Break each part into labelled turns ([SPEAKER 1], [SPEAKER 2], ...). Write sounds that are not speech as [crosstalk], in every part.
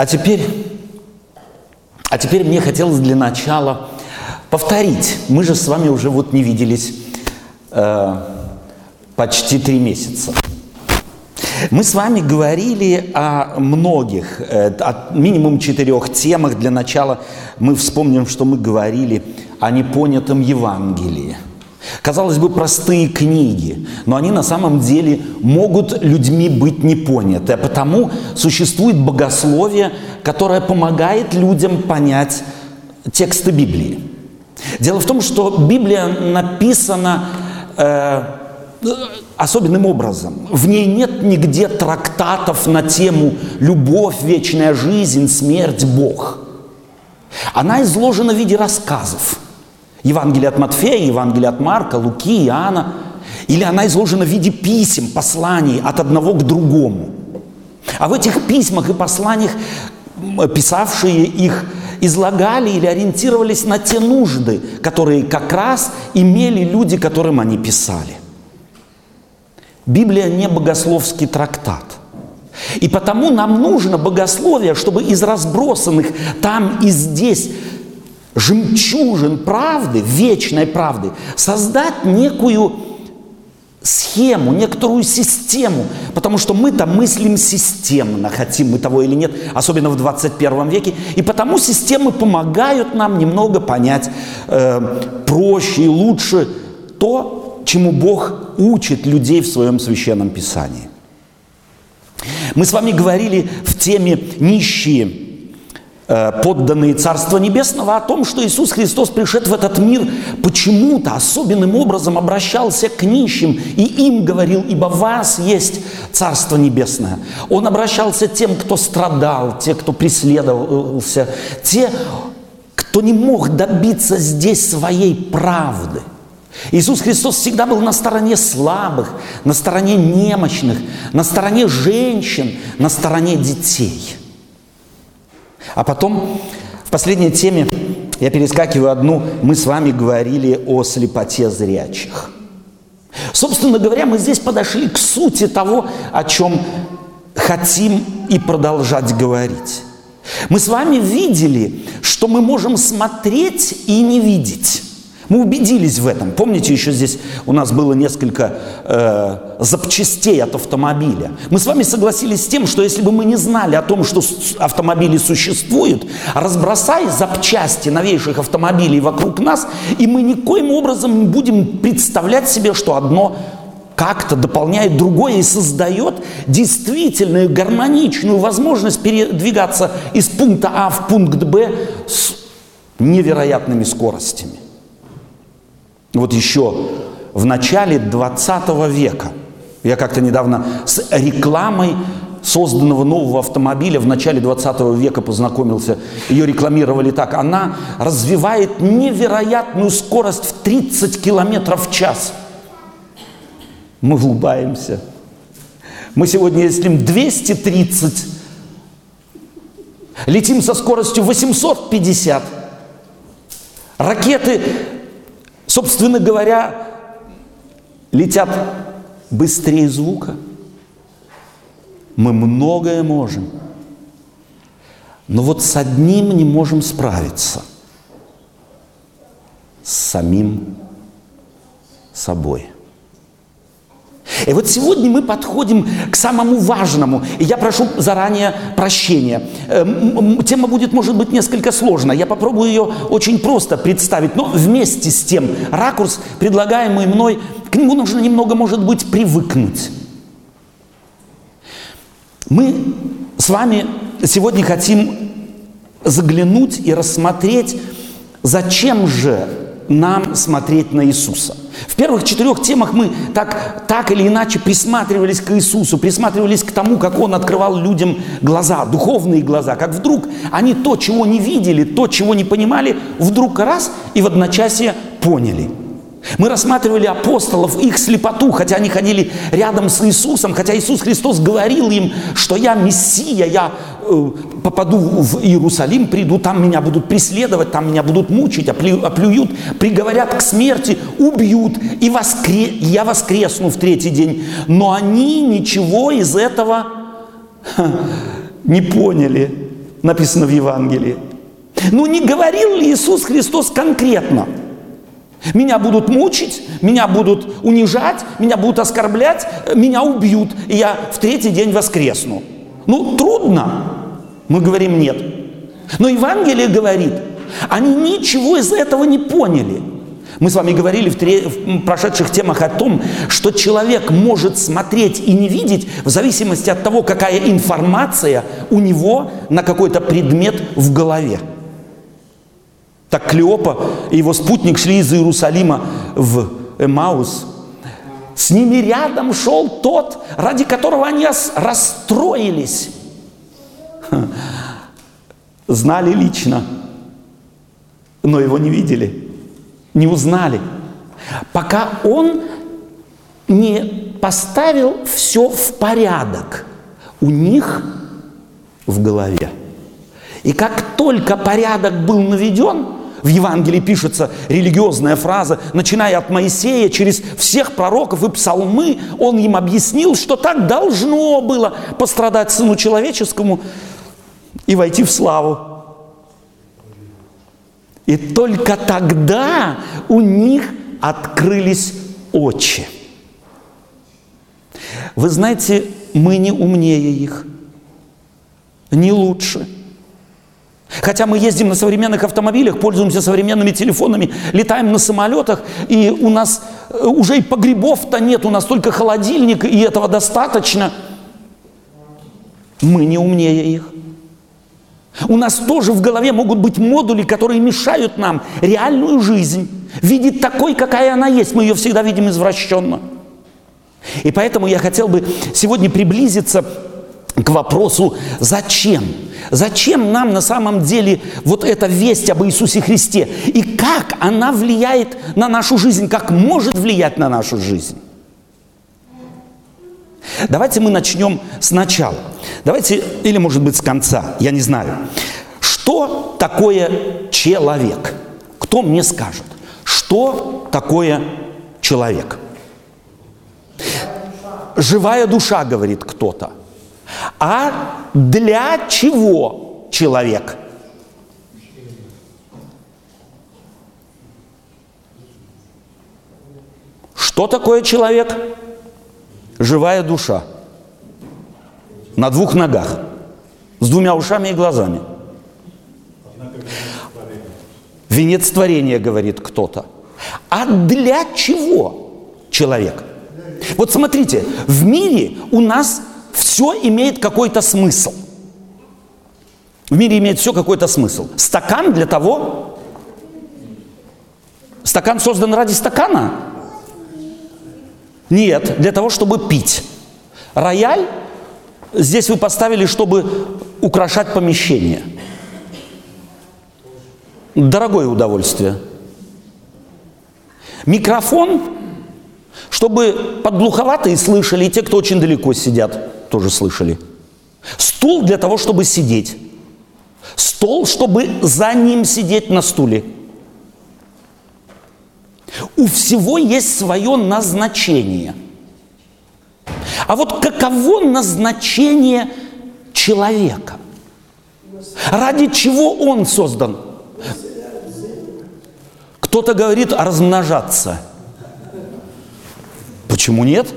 [SPEAKER 1] А теперь, а теперь мне хотелось для начала повторить. Мы же с вами уже вот не виделись э, почти три месяца. Мы с вами говорили о многих, э, о минимум четырех темах. Для начала мы вспомним, что мы говорили о непонятом Евангелии. Казалось бы, простые книги, но они на самом деле могут людьми быть не поняты. А потому существует богословие, которое помогает людям понять тексты Библии. Дело в том, что Библия написана э, особенным образом. В ней нет нигде трактатов на тему «любовь, вечная жизнь, смерть, Бог». Она изложена в виде рассказов. Евангелие от Матфея, Евангелие от Марка, Луки, Иоанна. Или она изложена в виде писем, посланий от одного к другому. А в этих письмах и посланиях писавшие их излагали или ориентировались на те нужды, которые как раз имели люди, которым они писали. Библия не богословский трактат. И потому нам нужно богословие, чтобы из разбросанных там и здесь жемчужин правды, вечной правды, создать некую схему, некоторую систему, потому что мы-то мыслим системно, хотим мы того или нет, особенно в 21 веке, и потому системы помогают нам немного понять э, проще и лучше то, чему Бог учит людей в своем священном писании. Мы с вами говорили в теме нищие подданные Царства Небесного о том, что Иисус Христос, пришед в этот мир, почему-то особенным образом обращался к нищим и им говорил, ибо вас есть Царство Небесное. Он обращался тем, кто страдал, те, кто преследовался, те, кто не мог добиться здесь своей правды. Иисус Христос всегда был на стороне слабых, на стороне немощных, на стороне женщин, на стороне детей – а потом в последней теме я перескакиваю одну, мы с вами говорили о слепоте зрячих. Собственно говоря, мы здесь подошли к сути того, о чем хотим и продолжать говорить. Мы с вами видели, что мы можем смотреть и не видеть. Мы убедились в этом. Помните, еще здесь у нас было несколько э, запчастей от автомобиля. Мы с вами согласились с тем, что если бы мы не знали о том, что автомобили существуют, разбросай запчасти новейших автомобилей вокруг нас, и мы никоим образом не будем представлять себе, что одно как-то дополняет другое и создает действительную гармоничную возможность передвигаться из пункта А в пункт Б с невероятными скоростями. Вот еще в начале 20 века, я как-то недавно с рекламой созданного нового автомобиля в начале 20 века познакомился. Ее рекламировали так. Она развивает невероятную скорость в 30 километров в час. Мы улыбаемся. Мы сегодня ездим 230, летим со скоростью 850. Ракеты собственно говоря, летят быстрее звука. Мы многое можем. Но вот с одним не можем справиться. С самим собой. И вот сегодня мы подходим к самому важному. И я прошу заранее прощения. Эм, тема будет, может быть, несколько сложная. Я попробую ее очень просто представить. Но вместе с тем ракурс, предлагаемый мной, к нему нужно немного, может быть, привыкнуть. Мы с вами сегодня хотим заглянуть и рассмотреть, зачем же нам смотреть на Иисуса. В первых четырех темах мы так, так или иначе присматривались к Иисусу, присматривались к тому, как Он открывал людям глаза, духовные глаза, как вдруг они то, чего не видели, то, чего не понимали, вдруг раз и в одночасье поняли – мы рассматривали апостолов, их слепоту, хотя они ходили рядом с Иисусом, хотя Иисус Христос говорил им, что я Мессия, я э, попаду в Иерусалим, приду, там меня будут преследовать, там меня будут мучить, оплю, оплюют, приговорят к смерти, убьют, и воскре, я воскресну в третий день. Но они ничего из этого не поняли. написано в Евангелии. Ну не говорил ли Иисус Христос конкретно? Меня будут мучить, меня будут унижать, меня будут оскорблять, меня убьют, и я в третий день воскресну. Ну, трудно. Мы говорим нет. Но Евангелие говорит, они ничего из этого не поняли. Мы с вами говорили в, тре... в прошедших темах о том, что человек может смотреть и не видеть в зависимости от того, какая информация у него на какой-то предмет в голове. Так Клеопа и его спутник шли из Иерусалима в Эмаус. С ними рядом шел тот, ради которого они расстроились. Знали лично, но его не видели, не узнали. Пока он не поставил все в порядок у них в голове. И как только порядок был наведен, в Евангелии пишется религиозная фраза, начиная от Моисея, через всех пророков и псалмы, он им объяснил, что так должно было пострадать Сыну Человеческому и войти в славу. И только тогда у них открылись очи. Вы знаете, мы не умнее их, не лучше – Хотя мы ездим на современных автомобилях, пользуемся современными телефонами, летаем на самолетах, и у нас э, уже и погребов-то нет, у нас только холодильник, и этого достаточно. Мы не умнее их. У нас тоже в голове могут быть модули, которые мешают нам реальную жизнь видеть такой, какая она есть. Мы ее всегда видим извращенно. И поэтому я хотел бы сегодня приблизиться к вопросу «Зачем?». Зачем нам на самом деле вот эта весть об Иисусе Христе? И как она влияет на нашу жизнь, как может влиять на нашу жизнь? Давайте мы начнем сначала. Давайте, или может быть с конца, я не знаю. Что такое человек? Кто мне скажет? Что такое человек? Живая душа, говорит кто-то. А для чего человек? Что такое человек? Живая душа. На двух ногах. С двумя ушами и глазами. Венец творения, говорит кто-то. А для чего человек? Вот смотрите, в мире у нас все имеет какой-то смысл. В мире имеет все какой-то смысл. Стакан для того... Стакан создан ради стакана? Нет, для того, чтобы пить. Рояль здесь вы поставили, чтобы украшать помещение. Дорогое удовольствие. Микрофон, чтобы подглуховатые слышали, и те, кто очень далеко сидят тоже слышали. Стул для того, чтобы сидеть. Стол, чтобы за ним сидеть на стуле. У всего есть свое назначение. А вот каково назначение человека? Ради чего он создан? Кто-то говорит размножаться. Почему нет?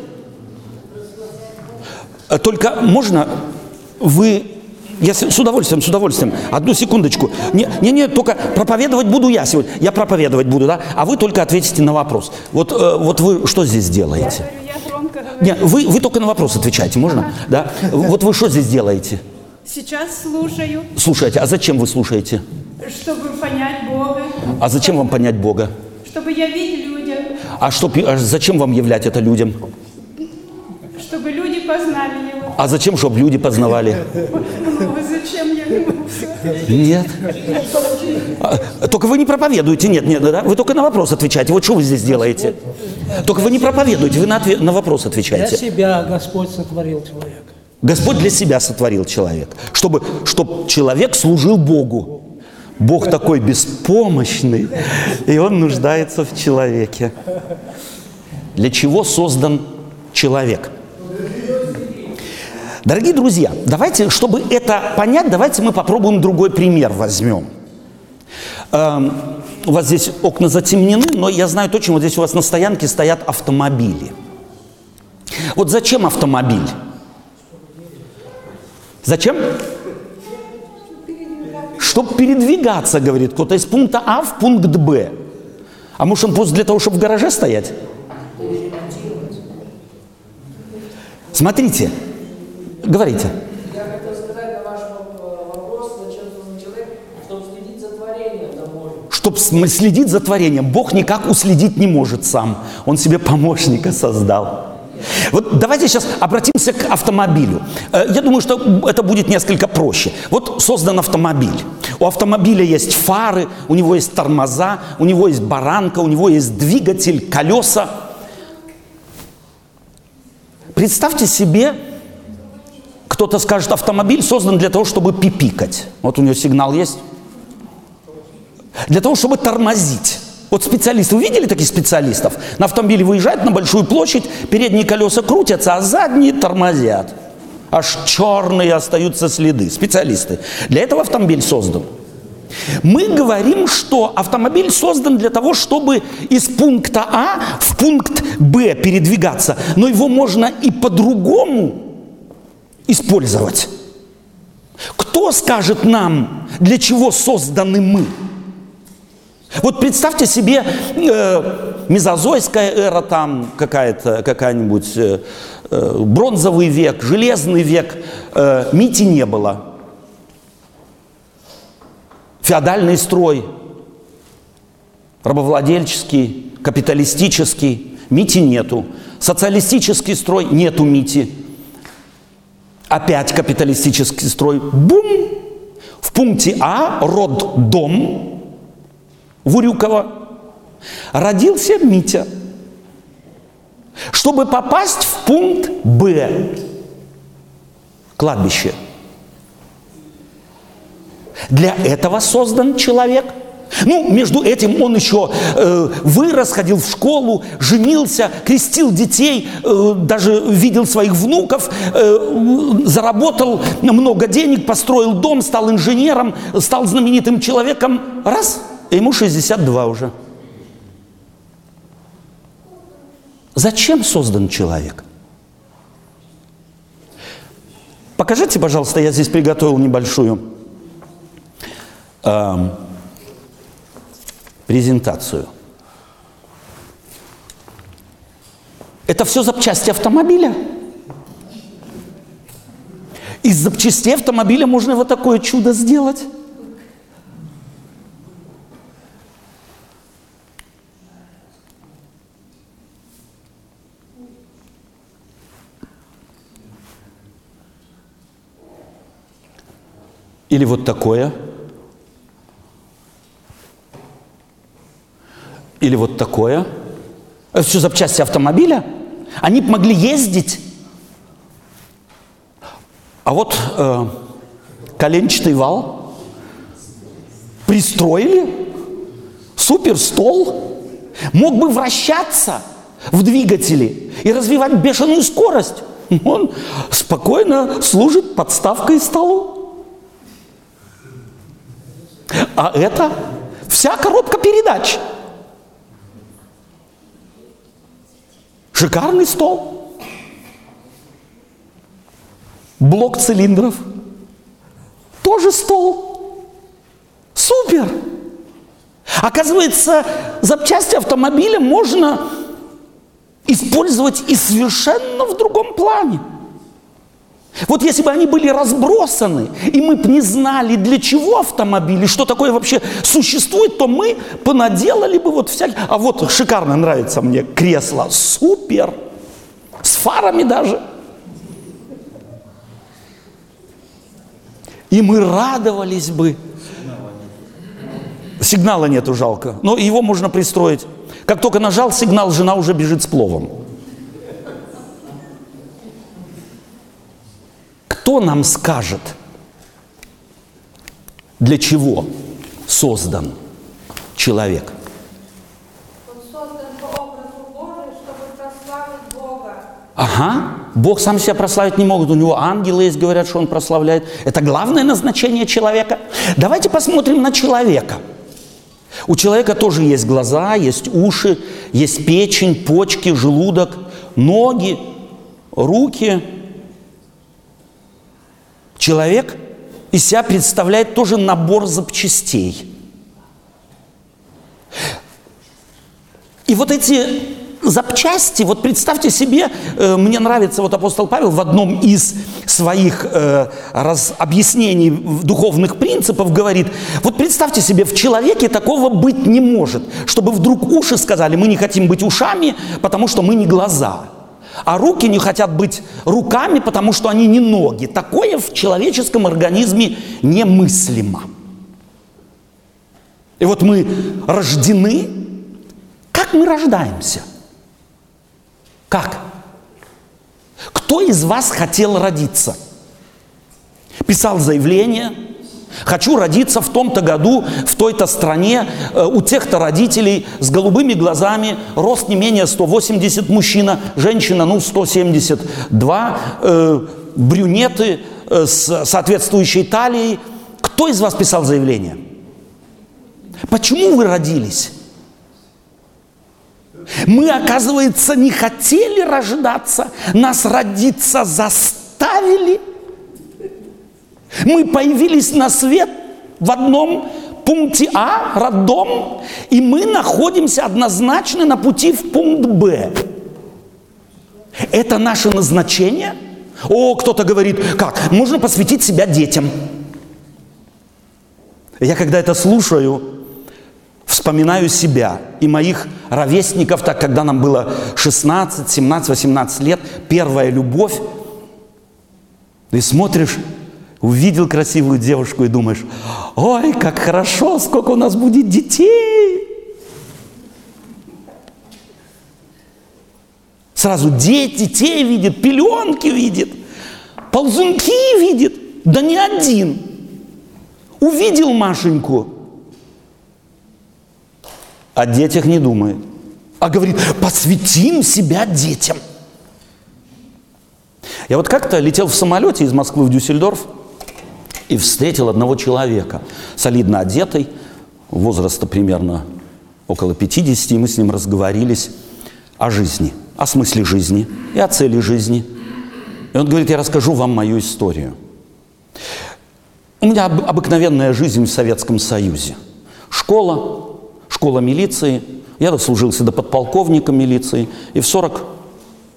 [SPEAKER 1] Э, только можно вы я с удовольствием, с удовольствием. Одну секундочку. Не, не, не, только проповедовать буду я сегодня. Я проповедовать буду, да? А вы только ответите на вопрос. Вот, э, вот вы что здесь делаете? Не, вы, вы только на вопрос отвечаете, можно? Да? Вот вы что здесь делаете?
[SPEAKER 2] Сейчас слушаю.
[SPEAKER 1] Слушайте, а зачем вы слушаете?
[SPEAKER 2] Чтобы понять Бога.
[SPEAKER 1] А зачем вам понять Бога?
[SPEAKER 2] Чтобы явить людям.
[SPEAKER 1] А, что, а зачем вам являть это людям?
[SPEAKER 2] Чтобы люди познали Его.
[SPEAKER 1] А зачем, чтобы люди познавали?
[SPEAKER 2] Ну, зачем я
[SPEAKER 1] Нет. А, только вы не проповедуете, нет, нет, да? Вы только на вопрос отвечаете. Вот что вы здесь делаете? Только вы не проповедуете, вы на, ответ, на вопрос отвечаете.
[SPEAKER 3] Для себя Господь сотворил человека.
[SPEAKER 1] Господь для себя сотворил человека, чтобы, чтобы человек служил Богу. Бог такой беспомощный, и Он нуждается в человеке. Для чего создан человек? Дорогие друзья, давайте, чтобы это понять, давайте мы попробуем другой пример возьмем. Эм, у вас здесь окна затемнены, но я знаю точно, вот здесь у вас на стоянке стоят автомобили. Вот зачем автомобиль? Зачем? Чтобы передвигаться, говорит кто-то, из пункта А в пункт Б. А может он просто для того, чтобы в гараже стоять? Смотрите, говорите.
[SPEAKER 4] Я хотел сказать на ваш воп- вопрос, зачем нужен человек, чтобы следить за творением.
[SPEAKER 1] Чтобы следить за творением. Бог никак уследить не может сам. Он себе помощника создал. Вот давайте сейчас обратимся к автомобилю. Э, Я думаю, что это будет несколько проще. Вот создан автомобиль. У автомобиля есть фары, у него есть тормоза, у него есть баранка, у него есть двигатель, колеса. Представьте себе, кто-то скажет, автомобиль создан для того, чтобы пипикать. Вот у него сигнал есть. Для того, чтобы тормозить. Вот специалисты, вы видели таких специалистов? На автомобиле выезжают на большую площадь, передние колеса крутятся, а задние тормозят. Аж черные остаются следы. Специалисты. Для этого автомобиль создан. Мы говорим, что автомобиль создан для того, чтобы из пункта А в пункт Б передвигаться. Но его можно и по-другому использовать. Кто скажет нам, для чего созданы мы? Вот представьте себе э, мезозойская эра, там какая-то, какая-нибудь э, э, бронзовый век, железный век, э, мити не было. Феодальный строй, рабовладельческий, капиталистический, мити нету. Социалистический строй нету мити. Опять капиталистический строй, бум! В пункте А род дом в Урюково родился Митя. Чтобы попасть в пункт Б, кладбище. Для этого создан человек. Ну, между этим он еще э, вырос, ходил в школу, женился, крестил детей, э, даже видел своих внуков, э, заработал много денег, построил дом, стал инженером, стал знаменитым человеком. Раз, ему 62 уже. Зачем создан человек? Покажите, пожалуйста, я здесь приготовил небольшую эм, презентацию. Это все запчасти автомобиля. Из запчастей автомобиля можно вот такое чудо сделать. Или вот такое. Или вот такое. Это все запчасти автомобиля. Они могли ездить. А вот э, коленчатый вал пристроили, супер стол, мог бы вращаться в двигателе и развивать бешеную скорость. [laughs] Он спокойно служит подставкой столу. А это вся коробка передач. Шикарный стол. Блок цилиндров. Тоже стол. Супер. Оказывается, запчасти автомобиля можно использовать и совершенно в другом плане. Вот если бы они были разбросаны, и мы бы не знали, для чего автомобили, что такое вообще существует, то мы понаделали бы вот всякие... А вот шикарно нравится мне кресло, супер, с фарами даже. И мы радовались бы. Сигнала нету, жалко. Но его можно пристроить. Как только нажал сигнал, жена уже бежит с пловом. Кто нам скажет, для чего создан человек?
[SPEAKER 5] Он создан по образу Божию, чтобы прославить Бога.
[SPEAKER 1] Ага. Бог сам себя прославить не может. У него ангелы есть, говорят, что он прославляет. Это главное назначение человека. Давайте посмотрим на человека. У человека тоже есть глаза, есть уши, есть печень, почки, желудок, ноги, руки. Человек из себя представляет тоже набор запчастей. И вот эти запчасти, вот представьте себе, э, мне нравится вот апостол Павел в одном из своих э, раз, объяснений духовных принципов говорит, вот представьте себе, в человеке такого быть не может, чтобы вдруг уши сказали, мы не хотим быть ушами, потому что мы не глаза. А руки не хотят быть руками, потому что они не ноги. Такое в человеческом организме немыслимо. И вот мы рождены. Как мы рождаемся? Как? Кто из вас хотел родиться? Писал заявление, хочу родиться в том-то году, в той-то стране, э, у тех-то родителей с голубыми глазами, рост не менее 180 мужчина, женщина, ну, 172, э, брюнеты э, с соответствующей талией. Кто из вас писал заявление? Почему вы родились? Мы, оказывается, не хотели рождаться, нас родиться заставили. Мы появились на свет в одном пункте А, роддом, и мы находимся однозначно на пути в пункт Б. Это наше назначение? О, кто-то говорит, как? Можно посвятить себя детям. Я когда это слушаю, вспоминаю себя и моих ровесников, так когда нам было 16, 17, 18 лет, первая любовь. И смотришь, увидел красивую девушку и думаешь, ой, как хорошо, сколько у нас будет детей. Сразу дети, детей видит, пеленки видит, ползунки видит, да не один. Увидел Машеньку, о детях не думает, а говорит, посвятим себя детям. Я вот как-то летел в самолете из Москвы в Дюссельдорф и встретил одного человека, солидно одетый, возраста примерно около 50, и мы с ним разговорились о жизни, о смысле жизни и о цели жизни. И он говорит, я расскажу вам мою историю. У меня обыкновенная жизнь в Советском Союзе. Школа, школа милиции. Я дослужился до подполковника милиции. И в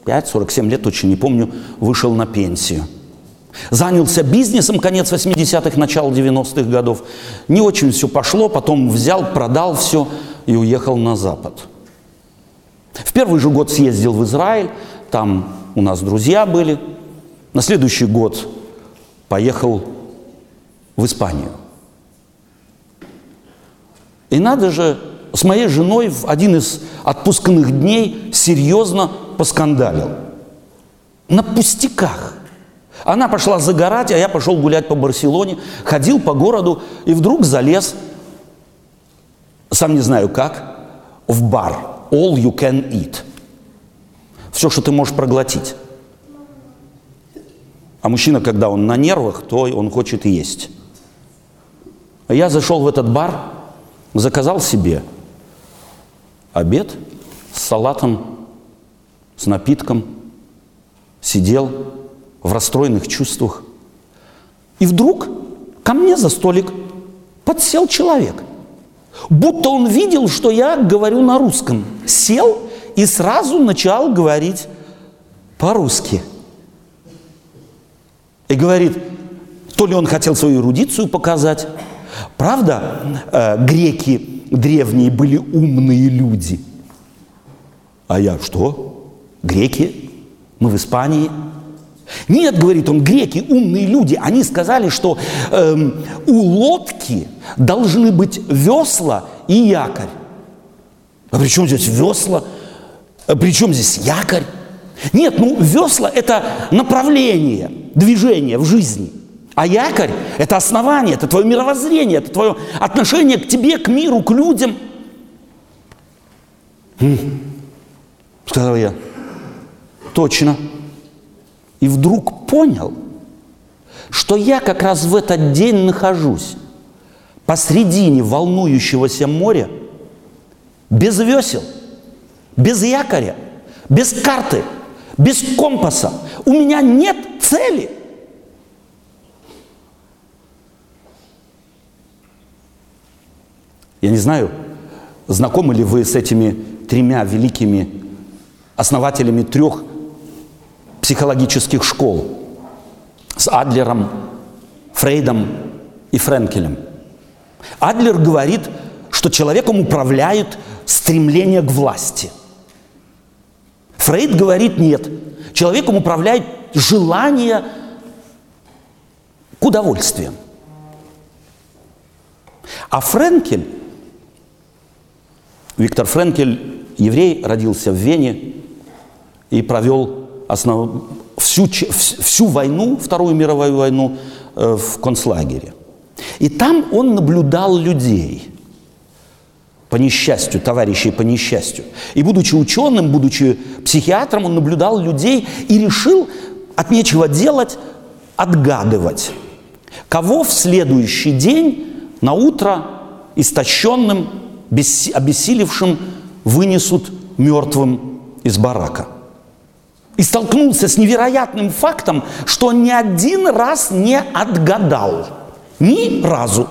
[SPEAKER 1] 45-47 лет, точно не помню, вышел на пенсию. Занялся бизнесом конец 80-х, начало 90-х годов. Не очень все пошло, потом взял, продал все и уехал на Запад. В первый же год съездил в Израиль, там у нас друзья были. На следующий год поехал в Испанию. И надо же, с моей женой в один из отпускных дней серьезно поскандалил. На пустяках. Она пошла загорать, а я пошел гулять по Барселоне, ходил по городу и вдруг залез, сам не знаю как, в бар. All you can eat. Все, что ты можешь проглотить. А мужчина, когда он на нервах, то он хочет есть. Я зашел в этот бар, заказал себе обед с салатом, с напитком, сидел в расстроенных чувствах. И вдруг ко мне за столик подсел человек. Будто он видел, что я говорю на русском. Сел и сразу начал говорить по-русски. И говорит, то ли он хотел свою эрудицию показать, Правда, э, греки древние были умные люди? А я что? Греки? Мы в Испании? Нет, говорит он, греки умные люди. Они сказали, что э, у лодки должны быть весла и якорь. А при чем здесь весла? А при чем здесь якорь? Нет, ну весла – это направление движения в жизни – а якорь – это основание, это твое мировоззрение, это твое отношение к тебе, к миру, к людям. М-м, сказал я. Точно. И вдруг понял, что я как раз в этот день нахожусь посредине волнующегося моря, без весел, без якоря, без карты, без компаса. У меня нет цели. Я не знаю, знакомы ли вы с этими тремя великими основателями трех психологических школ. С Адлером, Фрейдом и Френкелем. Адлер говорит, что человеком управляет стремление к власти. Фрейд говорит нет. Человеком управляет желание к удовольствиям. А Френкель, Виктор Френкель, еврей, родился в Вене и провел основ... всю, всю войну, Вторую мировую войну э, в концлагере. И там он наблюдал людей, по несчастью, товарищей по несчастью. И будучи ученым, будучи психиатром, он наблюдал людей и решил от нечего делать отгадывать, кого в следующий день на утро истощенным, обессилевшим вынесут мертвым из барака. И столкнулся с невероятным фактом, что ни один раз не отгадал. Ни разу.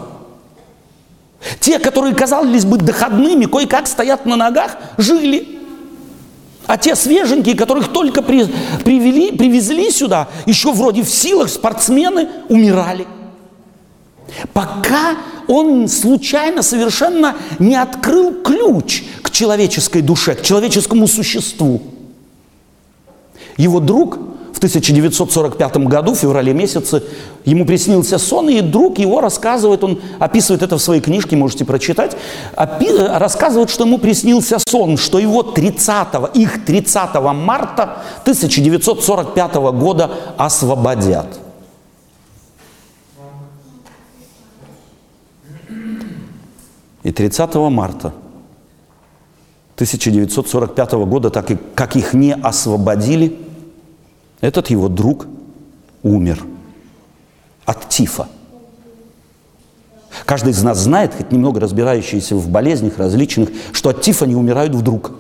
[SPEAKER 1] Те, которые казались бы доходными, кое-как стоят на ногах, жили. А те свеженькие, которых только при, привели, привезли сюда, еще вроде в силах спортсмены, умирали. Пока он случайно совершенно не открыл ключ к человеческой душе, к человеческому существу. Его друг в 1945 году, в феврале месяце, ему приснился сон, и друг его рассказывает, он описывает это в своей книжке, можете прочитать, опи, рассказывает, что ему приснился сон, что его 30, их 30 марта 1945 года освободят. И 30 марта 1945 года, так и как их не освободили, этот его друг умер от тифа. Каждый из нас знает, хоть немного разбирающийся в болезнях различных, что от тифа не умирают вдруг.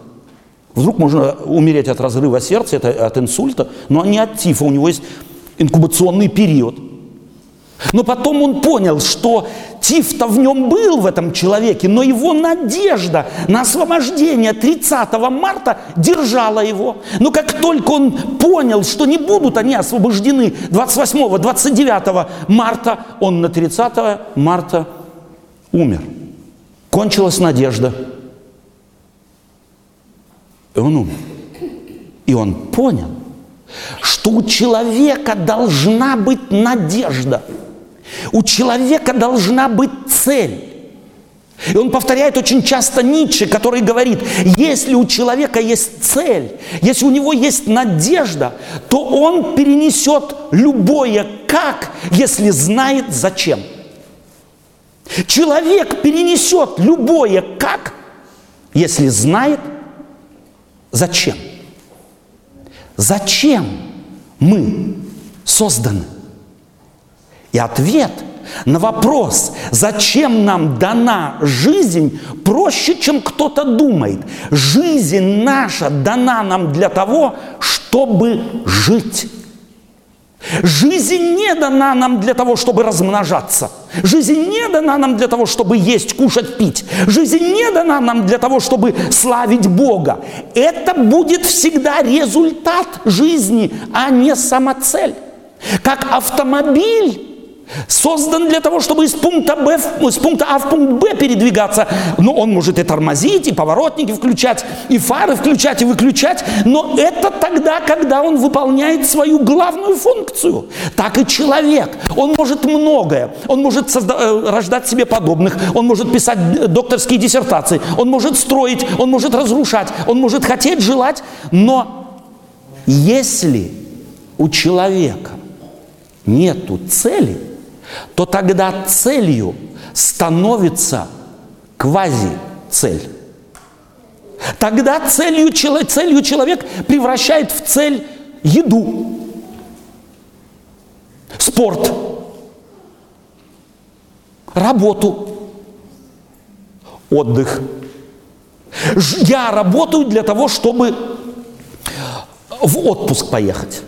[SPEAKER 1] Вдруг можно умереть от разрыва сердца, это от инсульта, но не от тифа, у него есть инкубационный период. Но потом он понял, что тиф-то в нем был, в этом человеке, но его надежда на освобождение 30 марта держала его. Но как только он понял, что не будут они освобождены 28-29 марта, он на 30 марта умер. Кончилась надежда. И он умер. И он понял, что у человека должна быть надежда – у человека должна быть цель. И он повторяет очень часто Ницше, который говорит, если у человека есть цель, если у него есть надежда, то он перенесет любое как, если знает зачем. Человек перенесет любое как, если знает зачем. Зачем мы созданы? И ответ на вопрос, зачем нам дана жизнь, проще, чем кто-то думает. Жизнь наша дана нам для того, чтобы жить. Жизнь не дана нам для того, чтобы размножаться. Жизнь не дана нам для того, чтобы есть, кушать, пить. Жизнь не дана нам для того, чтобы славить Бога. Это будет всегда результат жизни, а не самоцель. Как автомобиль Создан для того, чтобы из пункта, Б, из пункта А в пункт Б передвигаться. Но он может и тормозить, и поворотники включать, и фары включать, и выключать. Но это тогда, когда он выполняет свою главную функцию. Так и человек. Он может многое. Он может созда- э, рождать себе подобных. Он может писать докторские диссертации. Он может строить. Он может разрушать. Он может хотеть, желать. Но если у человека нету цели – то тогда целью становится квази-цель. Тогда целью, целью человек превращает в цель еду. спорт, работу, отдых. Я работаю для того, чтобы в отпуск поехать.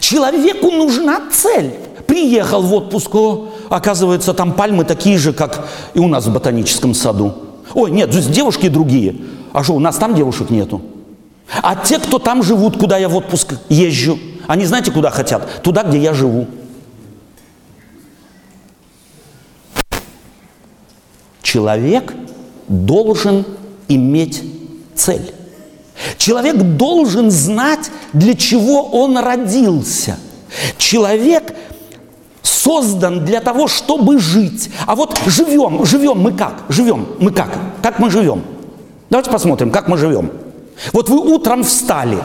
[SPEAKER 1] Человеку нужна цель. Приехал в отпуск, о, оказывается, там пальмы такие же, как и у нас в ботаническом саду. Ой, нет, здесь девушки другие. А что, у нас там девушек нету? А те, кто там живут, куда я в отпуск езжу, они знаете, куда хотят? Туда, где я живу. Человек должен иметь цель. Человек должен знать, для чего он родился. Человек создан для того, чтобы жить. А вот живем, живем мы как? Живем мы как? Как мы живем? Давайте посмотрим, как мы живем. Вот вы утром встали.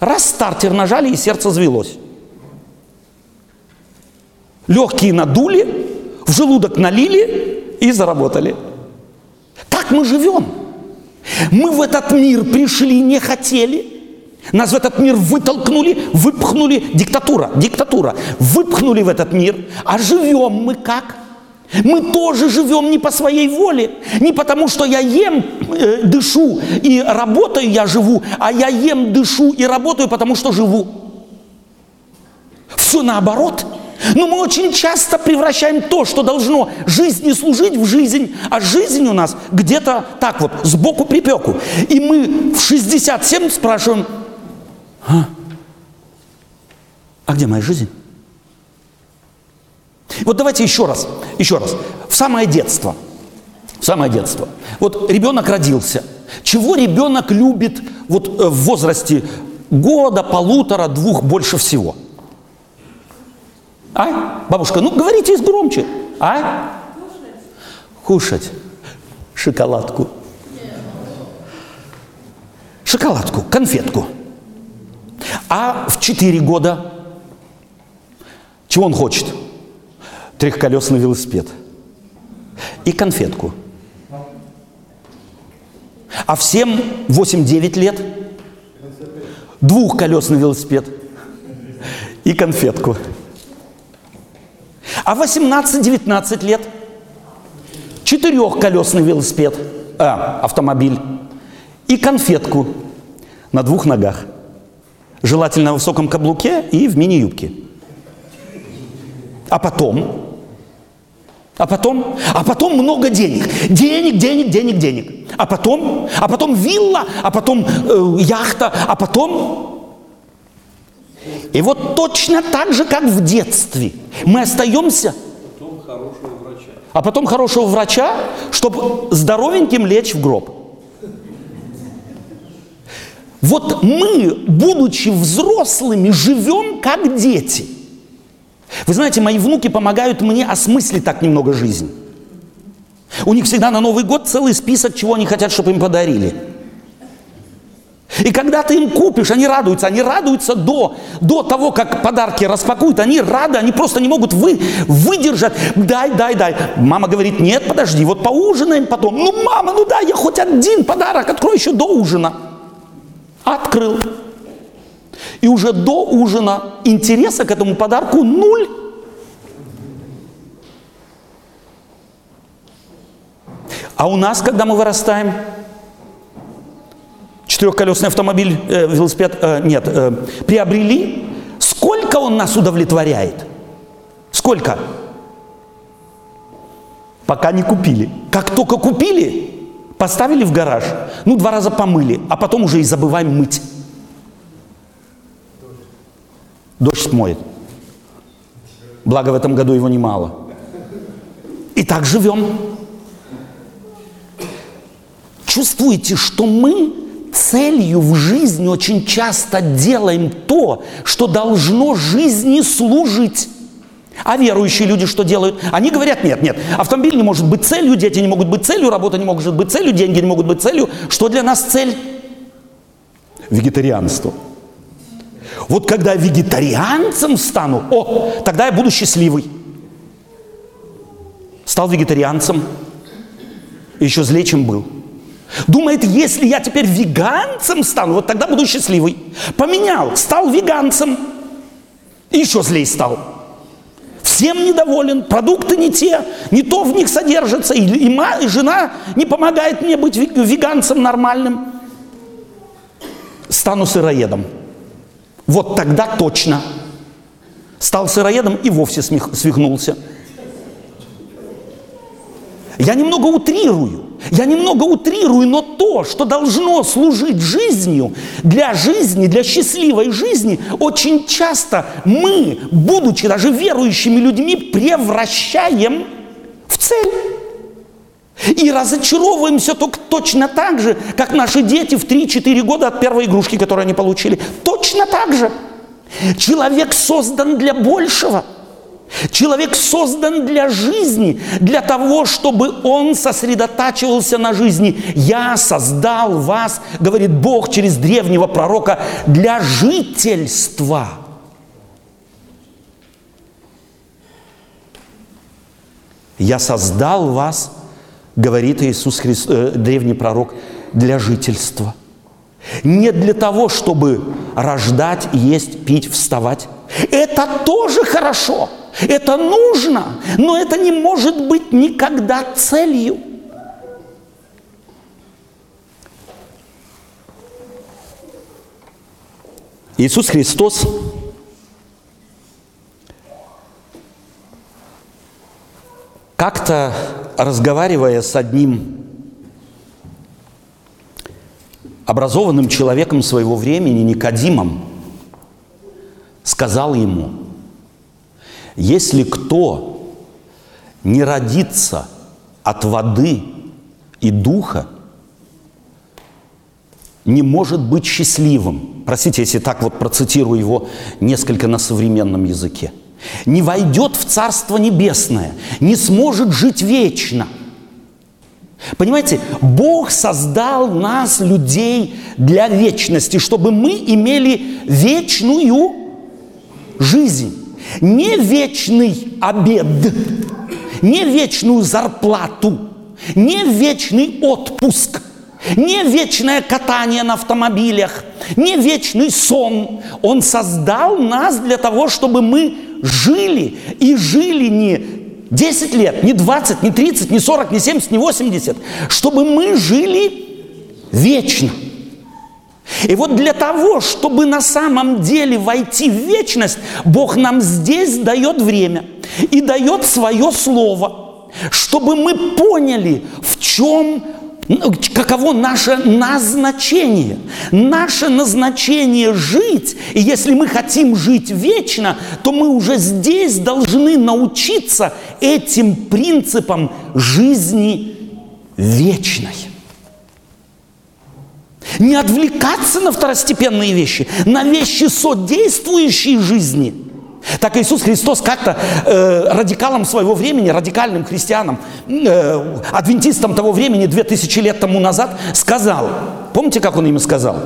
[SPEAKER 1] Раз стартер нажали, и сердце завелось. Легкие надули, в желудок налили и заработали. Как мы живем? Мы в этот мир пришли, не хотели. Нас в этот мир вытолкнули, выпхнули. Диктатура, диктатура. Выпхнули в этот мир. А живем мы как? Мы тоже живем не по своей воле, не потому, что я ем, э, дышу и работаю, я живу, а я ем, дышу и работаю, потому что живу. Все наоборот. Но мы очень часто превращаем то, что должно жизни служить, в жизнь, а жизнь у нас где-то так вот, сбоку припеку. И мы в 67 спрашиваем, а, а где моя жизнь? Вот давайте еще раз, еще раз. В самое детство. В самое детство. Вот ребенок родился. Чего ребенок любит вот э, в возрасте года, полутора, двух больше всего? А? Бабушка, ну говорите громче. А? Кушать. Шоколадку. Шоколадку, конфетку. А в 4 года чего он хочет? Трехколесный велосипед. И конфетку. А в 7, 8, 9 лет двухколесный велосипед и конфетку. А 18-19 лет четырехколесный велосипед, а, автомобиль и конфетку на двух ногах. Желательно в высоком каблуке и в мини-юбке. А потом, а потом, а потом много денег. Денег, денег, денег, денег. А потом, а потом вилла, а потом э, яхта, а потом... И вот точно так же, как в детстве, мы остаемся... А потом хорошего врача, чтобы здоровеньким лечь в гроб. Вот мы, будучи взрослыми, живем как дети. Вы знаете, мои внуки помогают мне осмыслить так немного жизнь. У них всегда на Новый год целый список, чего они хотят, чтобы им подарили. И когда ты им купишь, они радуются, они радуются до, до того, как подарки распакуют, они рады, они просто не могут вы, выдержать. Дай, дай, дай. Мама говорит, нет, подожди, вот поужинаем потом. Ну, мама, ну дай, я хоть один подарок открою еще до ужина. Открыл. И уже до ужина интереса к этому подарку нуль. А у нас, когда мы вырастаем, четырехколесный автомобиль, э, велосипед, э, нет, э, приобрели, сколько он нас удовлетворяет? Сколько? Пока не купили. Как только купили, поставили в гараж, ну, два раза помыли, а потом уже и забываем мыть. Дождь смоет. Благо в этом году его немало. И так живем. Чувствуете, что мы целью в жизни очень часто делаем то, что должно жизни служить. А верующие люди что делают? Они говорят, нет, нет, автомобиль не может быть целью, дети не могут быть целью, работа не может быть целью, деньги не могут быть целью. Что для нас цель? Вегетарианство. Вот когда вегетарианцем стану, о, тогда я буду счастливый. Стал вегетарианцем, еще злее, чем был. Думает, если я теперь веганцем стану, вот тогда буду счастливый. Поменял, стал веганцем. Еще злей стал. Всем недоволен, продукты не те, не то в них содержится, и, и, ма- и жена не помогает мне быть вег- веганцем нормальным. Стану сыроедом. Вот тогда точно. Стал сыроедом и вовсе смех- свихнулся. Я немного утрирую. Я немного утрирую, но то, что должно служить жизнью, для жизни, для счастливой жизни, очень часто мы, будучи даже верующими людьми, превращаем в цель. И разочаровываемся только точно так же, как наши дети в 3-4 года от первой игрушки, которую они получили. Точно так же. Человек создан для большего – Человек создан для жизни, для того, чтобы он сосредотачивался на жизни. Я создал вас, говорит Бог через древнего пророка, для жительства. Я создал вас, говорит Иисус Христос, э, древний пророк, для жительства. Не для того, чтобы рождать, есть, пить, вставать. Это тоже хорошо. Это нужно, но это не может быть никогда целью. Иисус Христос как-то разговаривая с одним образованным человеком своего времени, Никодимом, сказал ему, если кто не родится от воды и духа, не может быть счастливым. Простите, если так вот процитирую его несколько на современном языке. Не войдет в Царство Небесное, не сможет жить вечно. Понимаете, Бог создал нас, людей, для вечности, чтобы мы имели вечную жизнь. Не вечный обед, не вечную зарплату, не вечный отпуск, не вечное катание на автомобилях, не вечный сон. Он создал нас для того, чтобы мы жили. И жили не 10 лет, не 20, не 30, не 40, не 70, не 80. Чтобы мы жили вечно. И вот для того, чтобы на самом деле войти в вечность, Бог нам здесь дает время и дает свое слово, чтобы мы поняли, в чем каково наше назначение. Наше назначение жить, и если мы хотим жить вечно, то мы уже здесь должны научиться этим принципам жизни вечной. Не отвлекаться на второстепенные вещи, на вещи содействующие жизни. Так Иисус Христос как-то э, радикалам своего времени, радикальным христианам, э, адвентистам того времени, две тысячи лет тому назад, сказал, помните, как он им сказал?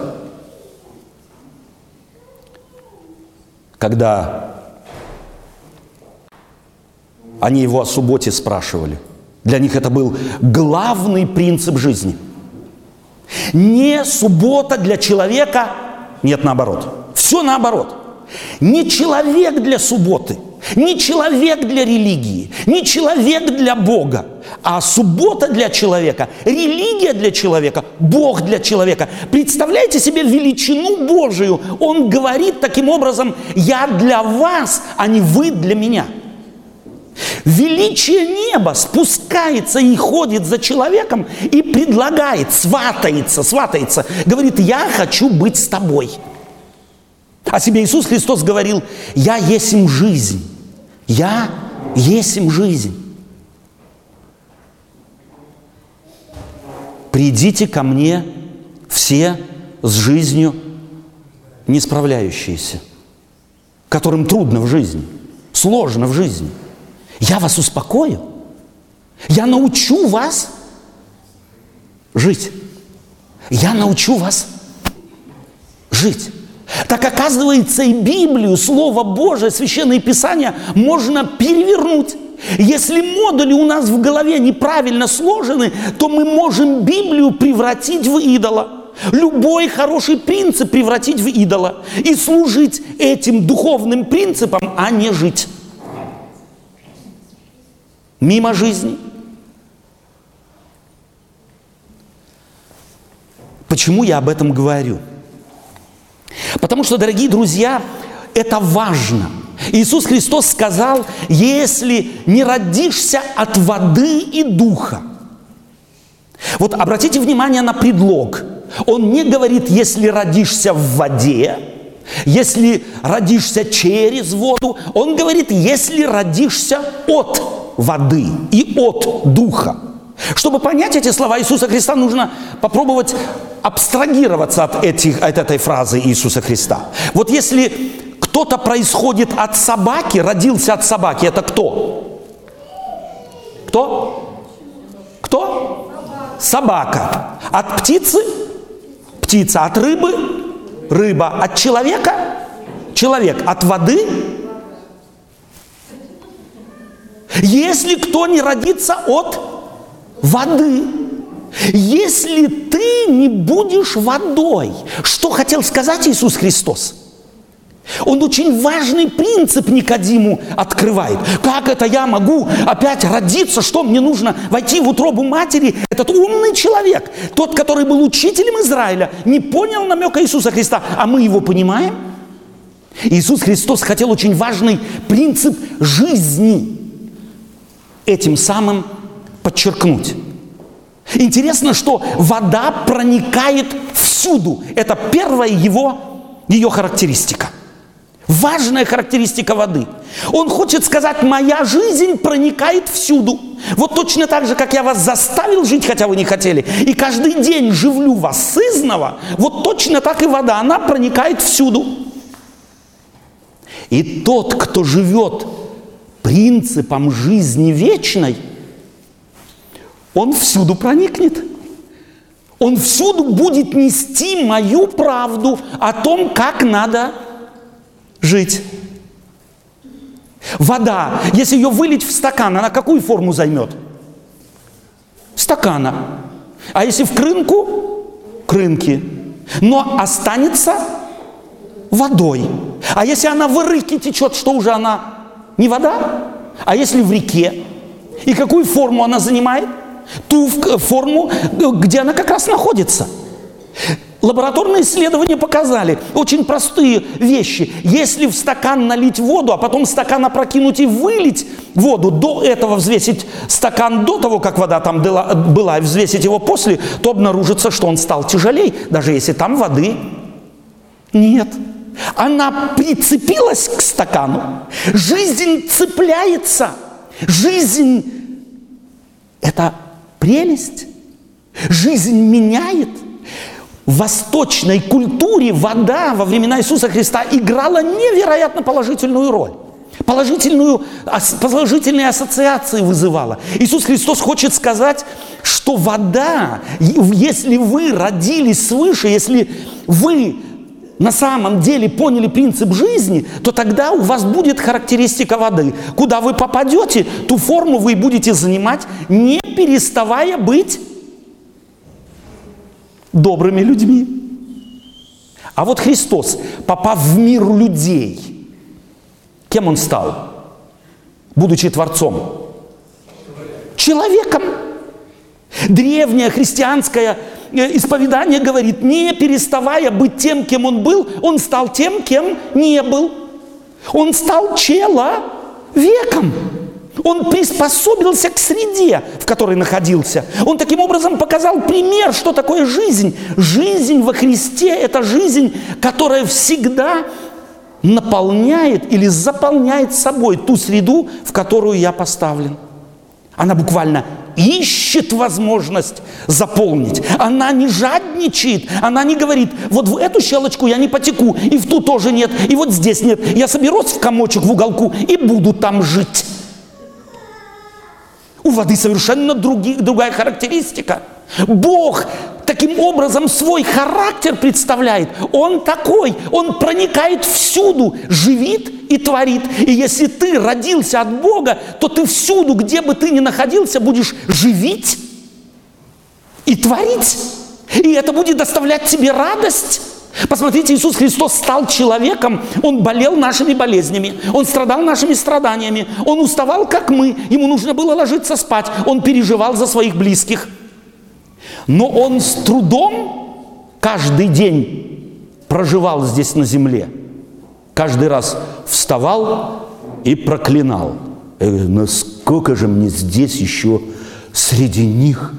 [SPEAKER 1] Когда они его о субботе спрашивали, для них это был главный принцип жизни – не суббота для человека, нет, наоборот. Все наоборот. Не человек для субботы, не человек для религии, не человек для Бога, а суббота для человека, религия для человека, Бог для человека. Представляете себе величину Божию? Он говорит таким образом, я для вас, а не вы для меня – Величие неба спускается и ходит за человеком и предлагает, сватается, сватается, говорит, я хочу быть с тобой. О себе Иисус Христос говорил, я есть им жизнь, я есть им жизнь. Придите ко мне все с жизнью не справляющиеся, которым трудно в жизни, сложно в жизни – я вас успокою. Я научу вас жить. Я научу вас жить. Так оказывается, и Библию, Слово Божие, Священное Писание можно перевернуть. Если модули у нас в голове неправильно сложены, то мы можем Библию превратить в идола. любой хороший принцип превратить в идола и служить этим духовным принципам, а не жить. Мимо жизни. Почему я об этом говорю? Потому что, дорогие друзья, это важно. Иисус Христос сказал, если не родишься от воды и духа. Вот обратите внимание на предлог. Он не говорит, если родишься в воде, если родишься через воду. Он говорит, если родишься от воды и от духа. Чтобы понять эти слова Иисуса Христа, нужно попробовать абстрагироваться от, этих, от этой фразы Иисуса Христа. Вот если кто-то происходит от собаки, родился от собаки, это кто? Кто? Кто? Собака. От птицы? Птица. От рыбы? Рыба. От человека? Человек. От воды? Если кто не родится от воды, если ты не будешь водой, что хотел сказать Иисус Христос? Он очень важный принцип Никодиму открывает. Как это я могу опять родиться? Что мне нужно? Войти в утробу матери? Этот умный человек, тот, который был учителем Израиля, не понял намека Иисуса Христа, а мы его понимаем? Иисус Христос хотел очень важный принцип жизни этим самым подчеркнуть. Интересно, что вода проникает всюду. Это первая его, ее характеристика. Важная характеристика воды. Он хочет сказать, моя жизнь проникает всюду. Вот точно так же, как я вас заставил жить, хотя вы не хотели, и каждый день живлю вас сызново, вот точно так и вода, она проникает всюду. И тот, кто живет принципом жизни вечной – он всюду проникнет. Он всюду будет нести мою правду о том, как надо жить. Вода, если ее вылить в стакан, она какую форму займет? Стакана. А если в крынку? Крынки. Но останется водой. А если она в рыке течет, что уже она? Не вода? А если в реке? И какую форму она занимает? ту форму, где она как раз находится. Лабораторные исследования показали очень простые вещи. Если в стакан налить воду, а потом стакан опрокинуть и вылить воду, до этого взвесить стакан до того, как вода там была, и взвесить его после, то обнаружится, что он стал тяжелее, даже если там воды нет. Она прицепилась к стакану. Жизнь цепляется. Жизнь – это прелесть. Жизнь меняет. В восточной культуре вода во времена Иисуса Христа играла невероятно положительную роль. Положительную, положительные ассоциации вызывала. Иисус Христос хочет сказать, что вода, если вы родились свыше, если вы на самом деле поняли принцип жизни, то тогда у вас будет характеристика воды. Куда вы попадете, ту форму вы будете занимать, не переставая быть добрыми людьми. А вот Христос, попав в мир людей, кем он стал? Будучи Творцом. Человеком. Древняя христианская исповедание говорит, не переставая быть тем, кем он был, он стал тем, кем не был. Он стал человеком. Он приспособился к среде, в которой находился. Он таким образом показал пример, что такое жизнь. Жизнь во Христе – это жизнь, которая всегда наполняет или заполняет собой ту среду, в которую я поставлен. Она буквально ищет возможность заполнить. Она не жадничает, она не говорит, вот в эту щелочку я не потеку, и в ту тоже нет, и вот здесь нет. Я соберусь в комочек в уголку и буду там жить. У воды совершенно други, другая характеристика. Бог таким образом свой характер представляет. Он такой, он проникает всюду, живит и творит. И если ты родился от Бога, то ты всюду, где бы ты ни находился, будешь живить и творить. И это будет доставлять тебе радость. Посмотрите, Иисус Христос стал человеком, Он болел нашими болезнями, Он страдал нашими страданиями, Он уставал, как мы, Ему нужно было ложиться спать, Он переживал за своих близких. Но Он с трудом каждый день проживал здесь на земле. Каждый раз вставал и проклинал. Я говорю, насколько же мне здесь еще среди них